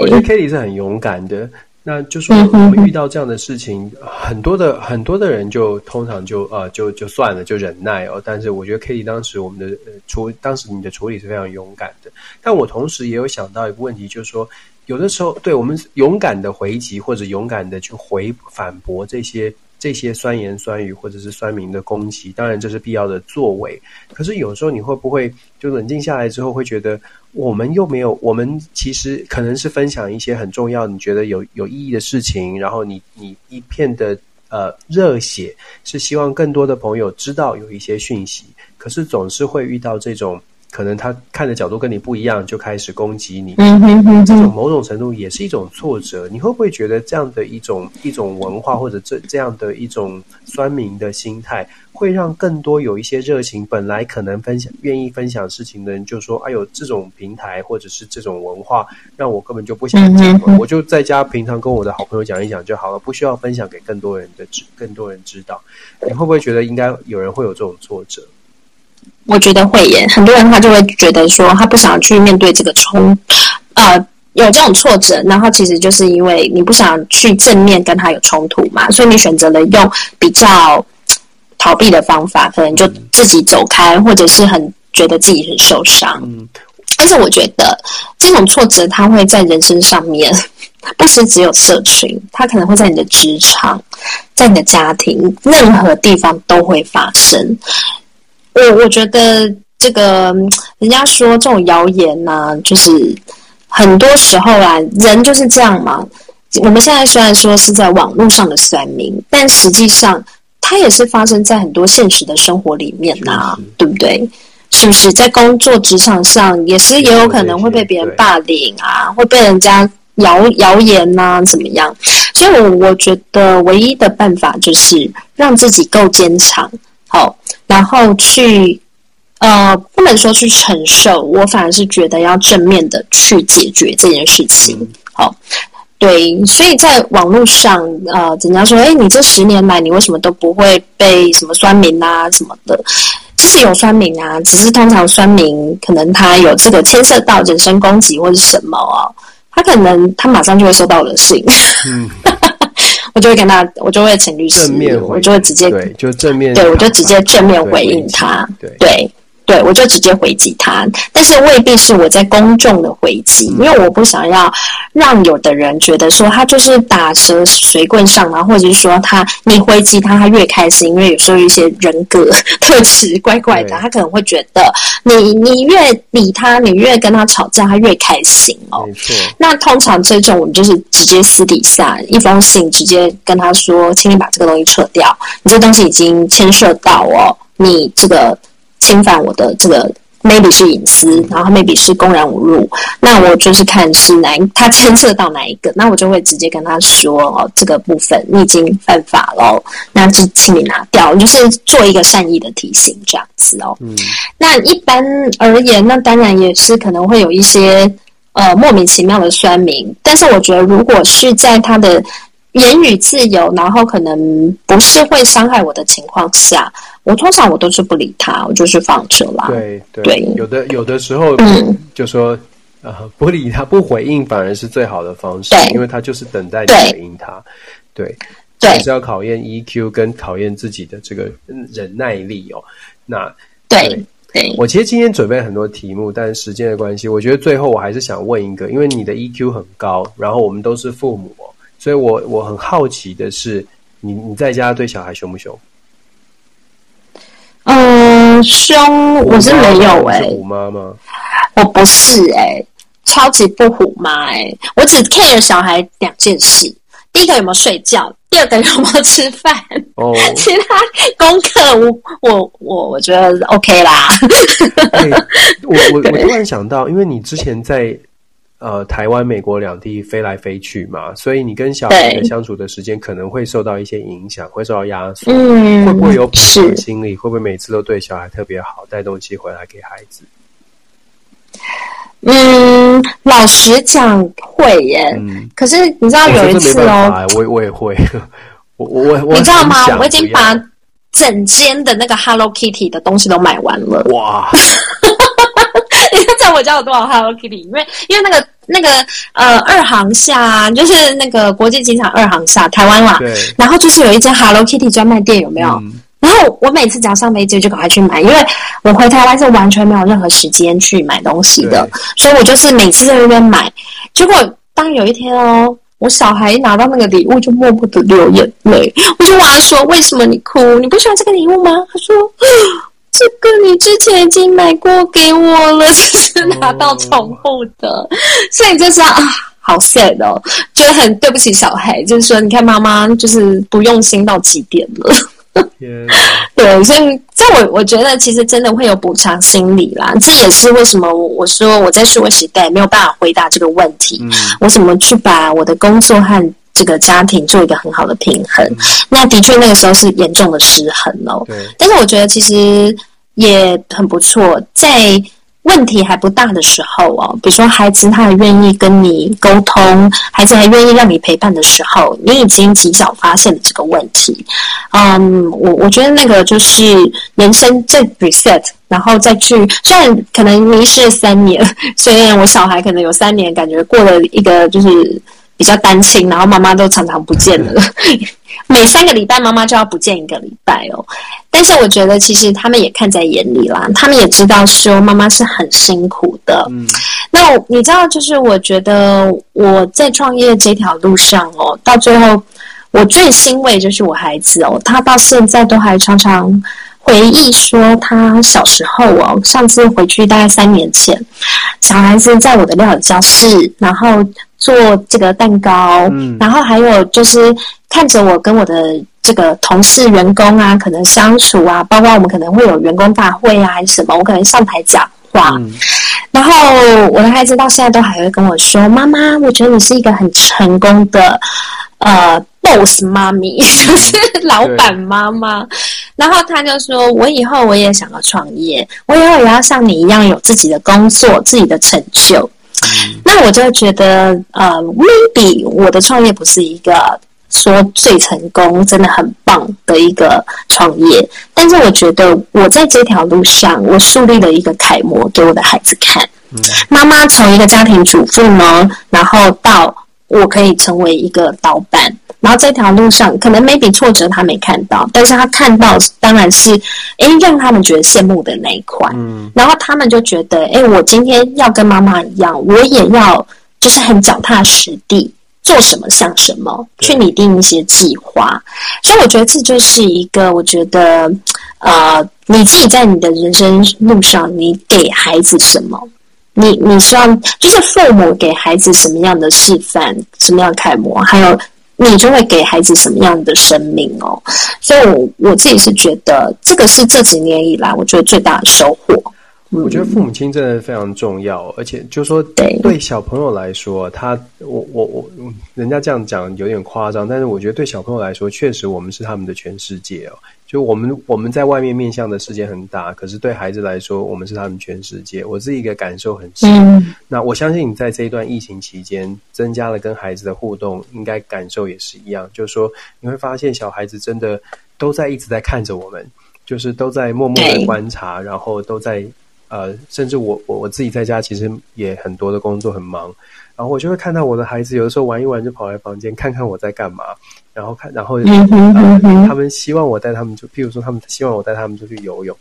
我觉得 Kitty 是很勇敢的。那就说我们遇到这样的事情，嗯、很多的很多的人就通常就呃就就算了，就忍耐哦。但是我觉得 Kitty 当时我们的处、呃，当时你的处理是非常勇敢的。但我同时也有想到一个问题，就是说，有的时候对我们勇敢的回击或者勇敢的去回反驳这些。这些酸言酸语或者是酸民的攻击，当然这是必要的作为。可是有时候你会不会就冷静下来之后，会觉得我们又没有，我们其实可能是分享一些很重要、你觉得有有意义的事情，然后你你一片的呃热血，是希望更多的朋友知道有一些讯息，可是总是会遇到这种。可能他看的角度跟你不一样，就开始攻击你。嗯哼哼，这种某种程度也是一种挫折。你会不会觉得这样的一种一种文化，或者这这样的一种酸民的心态，会让更多有一些热情，本来可能分享、愿意分享事情的人，就说：“哎呦，这种平台或者是这种文化，让我根本就不想进入。我就在家平常跟我的好朋友讲一讲就好了，不需要分享给更多人的知，更多人知道。”你会不会觉得应该有人会有这种挫折？我觉得会耶，很多人他就会觉得说，他不想去面对这个冲，呃，有这种挫折，然后其实就是因为你不想去正面跟他有冲突嘛，所以你选择了用比较逃避的方法，可能就自己走开，或者是很觉得自己很受伤。嗯，但是我觉得这种挫折，它会在人生上面，[LAUGHS] 不是只有社群，它可能会在你的职场，在你的家庭，任何地方都会发生。我我觉得这个，人家说这种谣言呢、啊，就是很多时候啊，人就是这样嘛。我们现在虽然说是在网络上的酸民，但实际上它也是发生在很多现实的生活里面呐、啊，对不对？是不是在工作职场上也是也有可能会被别人霸凌啊，会被人家谣谣言呐、啊，怎么样？所以我我觉得唯一的办法就是让自己够坚强。好，然后去，呃，不能说去承受，我反而是觉得要正面的去解决这件事情。好，对，所以在网络上，呃，人家说，哎，你这十年来，你为什么都不会被什么酸民啊什么的？其实有酸民啊，只是通常酸民可能他有这个牵涉到人身攻击或者什么哦，他可能他马上就会收到我的信。嗯。[LAUGHS] 我就会跟他，我就会请律师，我就会直接对，就正面对，我就直接正面回应他，对。对对，我就直接回击他，但是未必是我在公众的回击，因为我不想要让有的人觉得说他就是打蛇随棍上啊，或者是说他你回击他，他越开心，因为有时候有一些人格 [LAUGHS] 特质怪怪的，他可能会觉得你你越理他，你越跟他吵架，他越开心哦。没错。那通常这种我们就是直接私底下一封信，直接跟他说，请你把这个东西撤掉，你这东西已经牵涉到哦，你这个。侵犯我的这个 maybe 是隐私，然后 maybe 是公然侮辱，那我就是看是哪他牵涉到哪一个，那我就会直接跟他说哦，这个部分你已经犯法了，那就请你拿掉，就是做一个善意的提醒这样子哦。嗯，那一般而言，那当然也是可能会有一些呃莫名其妙的酸民，但是我觉得如果是在他的言语自由，然后可能不是会伤害我的情况下。我通常我都是不理他，我就是放着啦。对对，对，有的有的时候，嗯，就说呃不理他不回应，反而是最好的方式，因为他就是等待你回应他。对，对，也是要考验 EQ 跟考验自己的这个忍耐力哦。那对对，对，我其实今天准备很多题目，但时间的关系，我觉得最后我还是想问一个，因为你的 EQ 很高，然后我们都是父母，所以我我很好奇的是，你你在家对小孩凶不凶？嗯，凶我是没有哎、欸，虎妈吗？我不是哎、欸，超级不虎妈哎、欸，我只 care 小孩两件事：第一个有没有睡觉，第二个有没有吃饭。哦，其他功课我我我我觉得 OK 啦。欸、我我我突然想到，因为你之前在。呃，台湾、美国两地飞来飞去嘛，所以你跟小孩的相处的时间可能会受到一些影响，会受到压缩。嗯，会不会有平衡心理？会不会每次都对小孩特别好，带东西回来给孩子？嗯，老实讲会耶。嗯，可是你知道有一次哦，我我也会，我我我你知道吗？我已经把整间的那个 Hello Kitty 的东西都买完了。哇！[LAUGHS] [LAUGHS] 你在我家有多少 Hello Kitty？因为因为那个那个呃二航厦，就是那个国际机场二航下，台湾啦。对。然后就是有一间 Hello Kitty 专卖店，有没有？嗯。然后我每次只要上飞机，就赶快去买，因为我回台湾是完全没有任何时间去买东西的，所以我就是每次在那边买。结果当有一天哦，我小孩一拿到那个礼物，就默默的流眼泪。我就问他说：“为什么你哭？你不喜欢这个礼物吗？”他说。这个你之前已经买过给我了，只 [LAUGHS] 是拿到重复的，oh. 所以就是啊，好 sad 哦，觉得很对不起小孩，就是说，你看妈妈就是不用心到极点了。[LAUGHS] 对，所以在我我觉得，其实真的会有补偿心理啦。这也是为什么我说我在数位时代没有办法回答这个问题。嗯、我怎么去把我的工作和这个家庭做一个很好的平衡？嗯、那的确那个时候是严重的失衡哦。但是我觉得其实也很不错，在。问题还不大的时候哦，比如说孩子他还愿意跟你沟通，孩子还愿意让你陪伴的时候，你已经及早发现了这个问题。嗯，我我觉得那个就是人生再 reset，然后再去，虽然可能迷失了三年，[LAUGHS] 虽然我小孩可能有三年感觉过了一个就是。比较单亲，然后妈妈都常常不见了，[LAUGHS] 每三个礼拜妈妈就要不见一个礼拜哦。但是我觉得其实他们也看在眼里啦，他们也知道说妈妈是很辛苦的。嗯，那你知道，就是我觉得我在创业这条路上哦，到最后我最欣慰就是我孩子哦，他到现在都还常常回忆说他小时候哦，上次回去大概三年前，小孩子在我的料理教室，然后。做这个蛋糕，嗯，然后还有就是看着我跟我的这个同事员工啊，可能相处啊，包括我们可能会有员工大会啊，还是什么，我可能上台讲话，嗯，然后我的孩子到现在都还会跟我说：“妈妈，我觉得你是一个很成功的呃 boss 妈咪，就是老板妈妈。”然后他就说：“我以后我也想要创业，我以后也要像你一样有自己的工作，自己的成就。”那我就觉得，呃，maybe 我的创业不是一个说最成功、真的很棒的一个创业，但是我觉得我在这条路上，我树立了一个楷模给我的孩子看。妈妈从一个家庭主妇呢，然后到我可以成为一个老板。然后这条路上，可能 maybe 挫折他没看到，但是他看到当然是，诶，让他们觉得羡慕的那一块。嗯，然后他们就觉得，诶，我今天要跟妈妈一样，我也要就是很脚踏实地，做什么像什么，去拟定一些计划。所以我觉得这就是一个，我觉得，呃，你自己在你的人生路上，你给孩子什么？你你希望就是父母给孩子什么样的示范，什么样的楷模，还有。你就会给孩子什么样的生命哦？所以我，我我自己是觉得，这个是这几年以来我觉得最大的收获。我觉得父母亲真的非常重要，而且就说对小朋友来说，他我我我，人家这样讲有点夸张，但是我觉得对小朋友来说，确实我们是他们的全世界哦。就我们我们在外面面向的世界很大，可是对孩子来说，我们是他们全世界。我自己一个感受很深。嗯。那我相信你在这一段疫情期间，增加了跟孩子的互动，应该感受也是一样。就是说，你会发现小孩子真的都在一直在看着我们，就是都在默默的观察，然后都在呃，甚至我我我自己在家其实也很多的工作很忙，然后我就会看到我的孩子有的时候玩一玩就跑来房间看看我在干嘛。然后看，然后、他们希望我带他们就，譬如说他们希望我带他们出去游泳，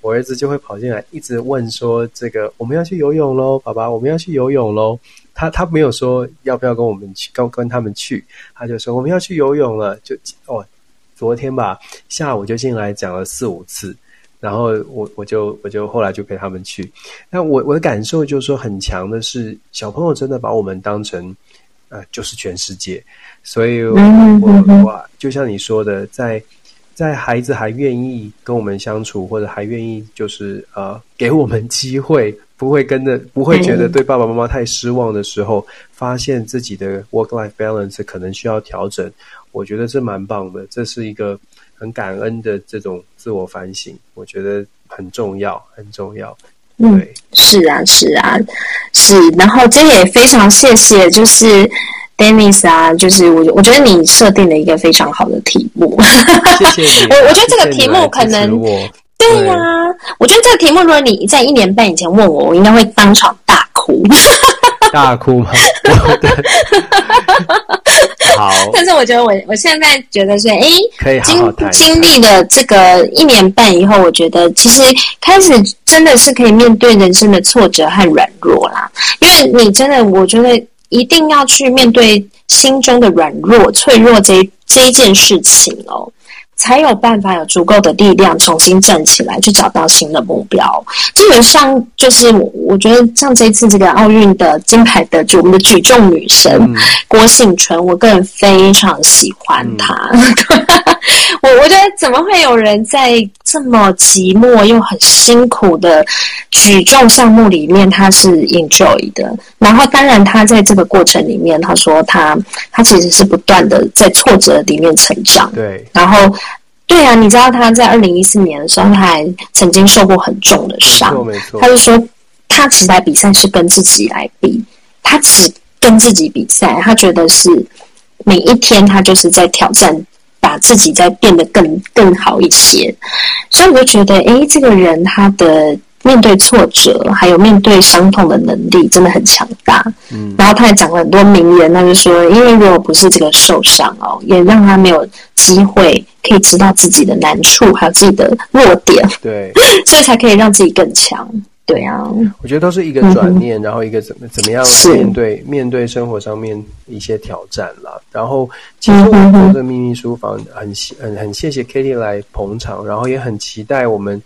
我儿子就会跑进来，一直问说：“这个我们要去游泳喽，爸爸，我们要去游泳喽。”他他没有说要不要跟我们去，跟跟他们去，他就说我们要去游泳了。就哦，昨天吧，下午就进来讲了四五次，然后我我就我就后来就陪他们去。那我我的感受就是说，很强的是，小朋友真的把我们当成呃，就是全世界。所以我，我我就像你说的，在在孩子还愿意跟我们相处，或者还愿意就是呃给我们机会，不会跟着不会觉得对爸爸妈妈太失望的时候，发现自己的 work life balance 可能需要调整，我觉得这蛮棒的，这是一个很感恩的这种自我反省，我觉得很重要，很重要。对，嗯，是啊，是啊，是。然后今天也非常谢谢，就是。Dennis 啊，就是我，我觉得你设定了一个非常好的题目。谢谢你。[LAUGHS] 我我觉得这个题目可能，对呀、啊，我觉得这个题目，如果你在一年半以前问我，我应该会当场大哭。大哭吗？好。但是我觉得我我现在觉得是，哎，可以好好谈谈经经历了这个一年半以后，我觉得其实开始真的是可以面对人生的挫折和软弱啦。因为你真的，我觉得。一定要去面对心中的软弱、脆弱这这一件事情哦。才有办法有足够的力量重新站起来，去找到新的目标。基本上就是，我觉得像这次这个奥运的金牌得主，我们的举重女神、嗯、郭幸淳，我个人非常喜欢她。嗯、[LAUGHS] 我我觉得怎么会有人在这么寂寞又很辛苦的举重项目里面，他是 enjoy 的。然后，当然他在这个过程里面，他说他他其实是不断的在挫折里面成长。对，然后。对啊，你知道他在二零一四年的时候，他还曾经受过很重的伤。没错，他就说，他其实来比赛是跟自己来比，他只跟自己比赛，他觉得是每一天他就是在挑战，把自己再变得更更好一些。所以我就觉得，诶，这个人他的。面对挫折，还有面对伤痛的能力真的很强大。嗯，然后他还讲了很多名言，他就说，因为如果不是这个受伤哦，也让他没有机会可以知道自己的难处，还有自己的弱点。对，[LAUGHS] 所以才可以让自己更强。对啊，我觉得都是一个转念，嗯、然后一个怎么怎么样面对面对生活上面一些挑战啦。然后，其实我们的秘密书房很很很谢谢 Kitty 来捧场，然后也很期待我们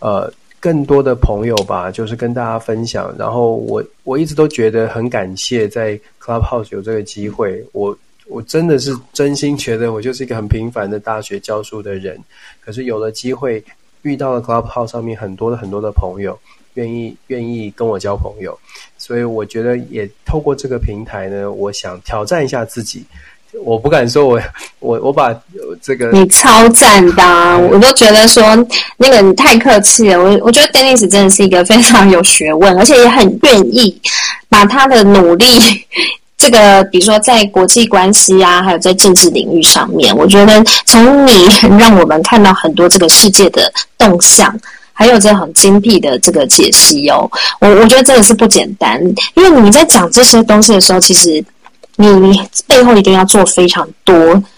呃。更多的朋友吧，就是跟大家分享。然后我我一直都觉得很感谢，在 Clubhouse 有这个机会。我我真的是真心觉得，我就是一个很平凡的大学教书的人。可是有了机会，遇到了 Clubhouse 上面很多的很多的朋友，愿意愿意跟我交朋友。所以我觉得也透过这个平台呢，我想挑战一下自己。我不敢说我，[LAUGHS] 我我我把这个你超赞的、啊，我都觉得说那个你太客气了。我我觉得 Dennis 真的是一个非常有学问，而且也很愿意把他的努力，这个比如说在国际关系啊，还有在政治领域上面，我觉得从你让我们看到很多这个世界的动向，还有这很精辟的这个解析哦。我我觉得真的是不简单，因为你在讲这些东西的时候，其实。你背后一定要做非常多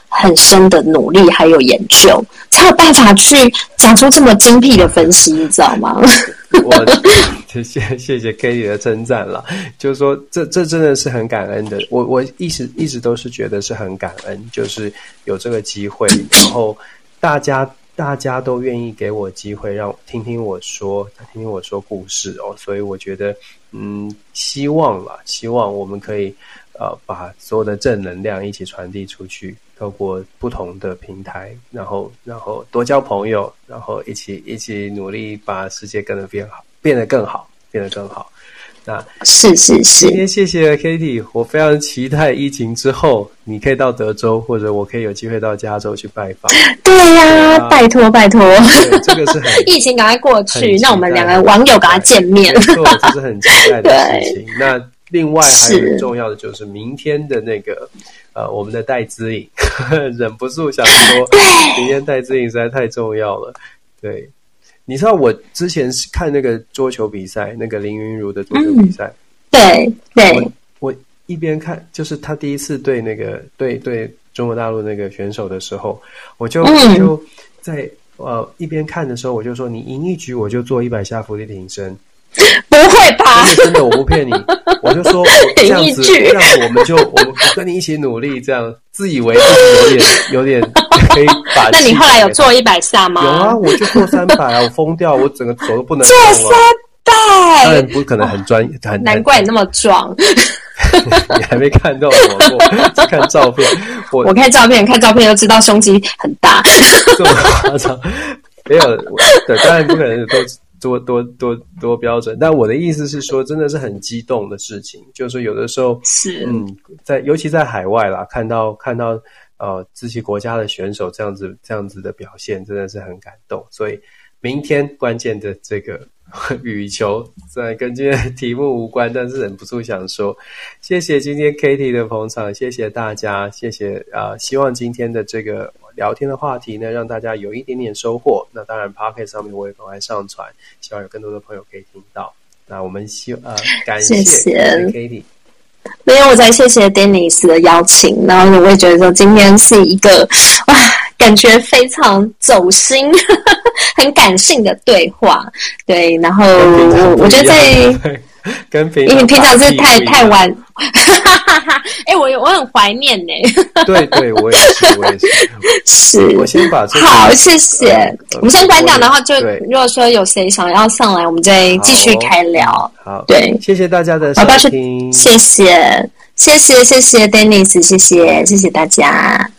很深的努力，还有研究，才有办法去讲出这么精辟的分析，你知道吗？[LAUGHS] 谢谢谢谢 Katie 的称赞了，就是说这这真的是很感恩的。我我一直一直都是觉得是很感恩，就是有这个机会，然后大家大家都愿意给我机会，让听听我说，听听我说故事哦。所以我觉得，嗯，希望啦，希望我们可以。呃，把所有的正能量一起传递出去，透过不同的平台，然后，然后多交朋友，然后一起一起努力，把世界更得变好，变得更好，变得更好。那是是是。今天谢谢 Katie，我非常期待疫情之后，你可以到德州，或者我可以有机会到加州去拜访。[LAUGHS] 对呀、啊，拜托拜托。这个是很 [LAUGHS] 疫情赶快过去，让我们两个网友赶快见面。没错，这是很期待的 [LAUGHS] 事情。那。另外还有很重要的就是明天的那个呃，我们的戴资颖，忍不住想说，明天戴资颖实在太重要了。对，你知道我之前是看那个桌球比赛，那个林昀儒的桌球比赛，嗯、对对我，我一边看，就是他第一次对那个对对中国大陆那个选手的时候，我就、嗯、就在呃一边看的时候，我就说，你赢一局我就做一百下伏地挺身。不会吧？真的真的，我不骗你，[LAUGHS] 我就说我这样子，这样子我们就我们跟你一起努力，这样自以为自己有点有点可以把。那你后来有做一百下吗？有啊，我就做三百啊，我疯掉，我整个手都不能做三百，当然不可能很专业，很难怪你那么壮。[LAUGHS] 你还没看到我，我只看照片。我我看照片，看照片就知道胸肌很大，这么夸张？没有，对，当然不可能都。多多多多标准，但我的意思是说，真的是很激动的事情。就是有的时候，是嗯，在尤其在海外啦，看到看到呃自己国家的选手这样子这样子的表现，真的是很感动。所以明天关键的这个 [LAUGHS] 羽球，虽然跟今天的题目无关，但是忍不住想说，谢谢今天 Katie 的捧场，谢谢大家，谢谢啊、呃！希望今天的这个。聊天的话题呢，让大家有一点点收获。那当然 p o c k e t 上面我也赶快上传，希望有更多的朋友可以听到。那我们希呃，感谢 Katie，没有，我在谢谢 Dennis 的邀请。然后我也觉得说，今天是一个哇，感觉非常走心、[LAUGHS] 很感性的对话。对，然后我我觉得在。[LAUGHS] [LAUGHS] 跟平因为平常是太太晚。[LAUGHS] 哎、欸，我我很怀念呢。对对，我也是，我也是。[LAUGHS] 是，我先把这个好，谢谢。呃、我们先关掉，然后就如果说有谁想要上来，我们再继续开聊。好，对，谢谢大家的收听，谢谢，谢谢，谢谢，Dennis，谢谢，谢谢大家。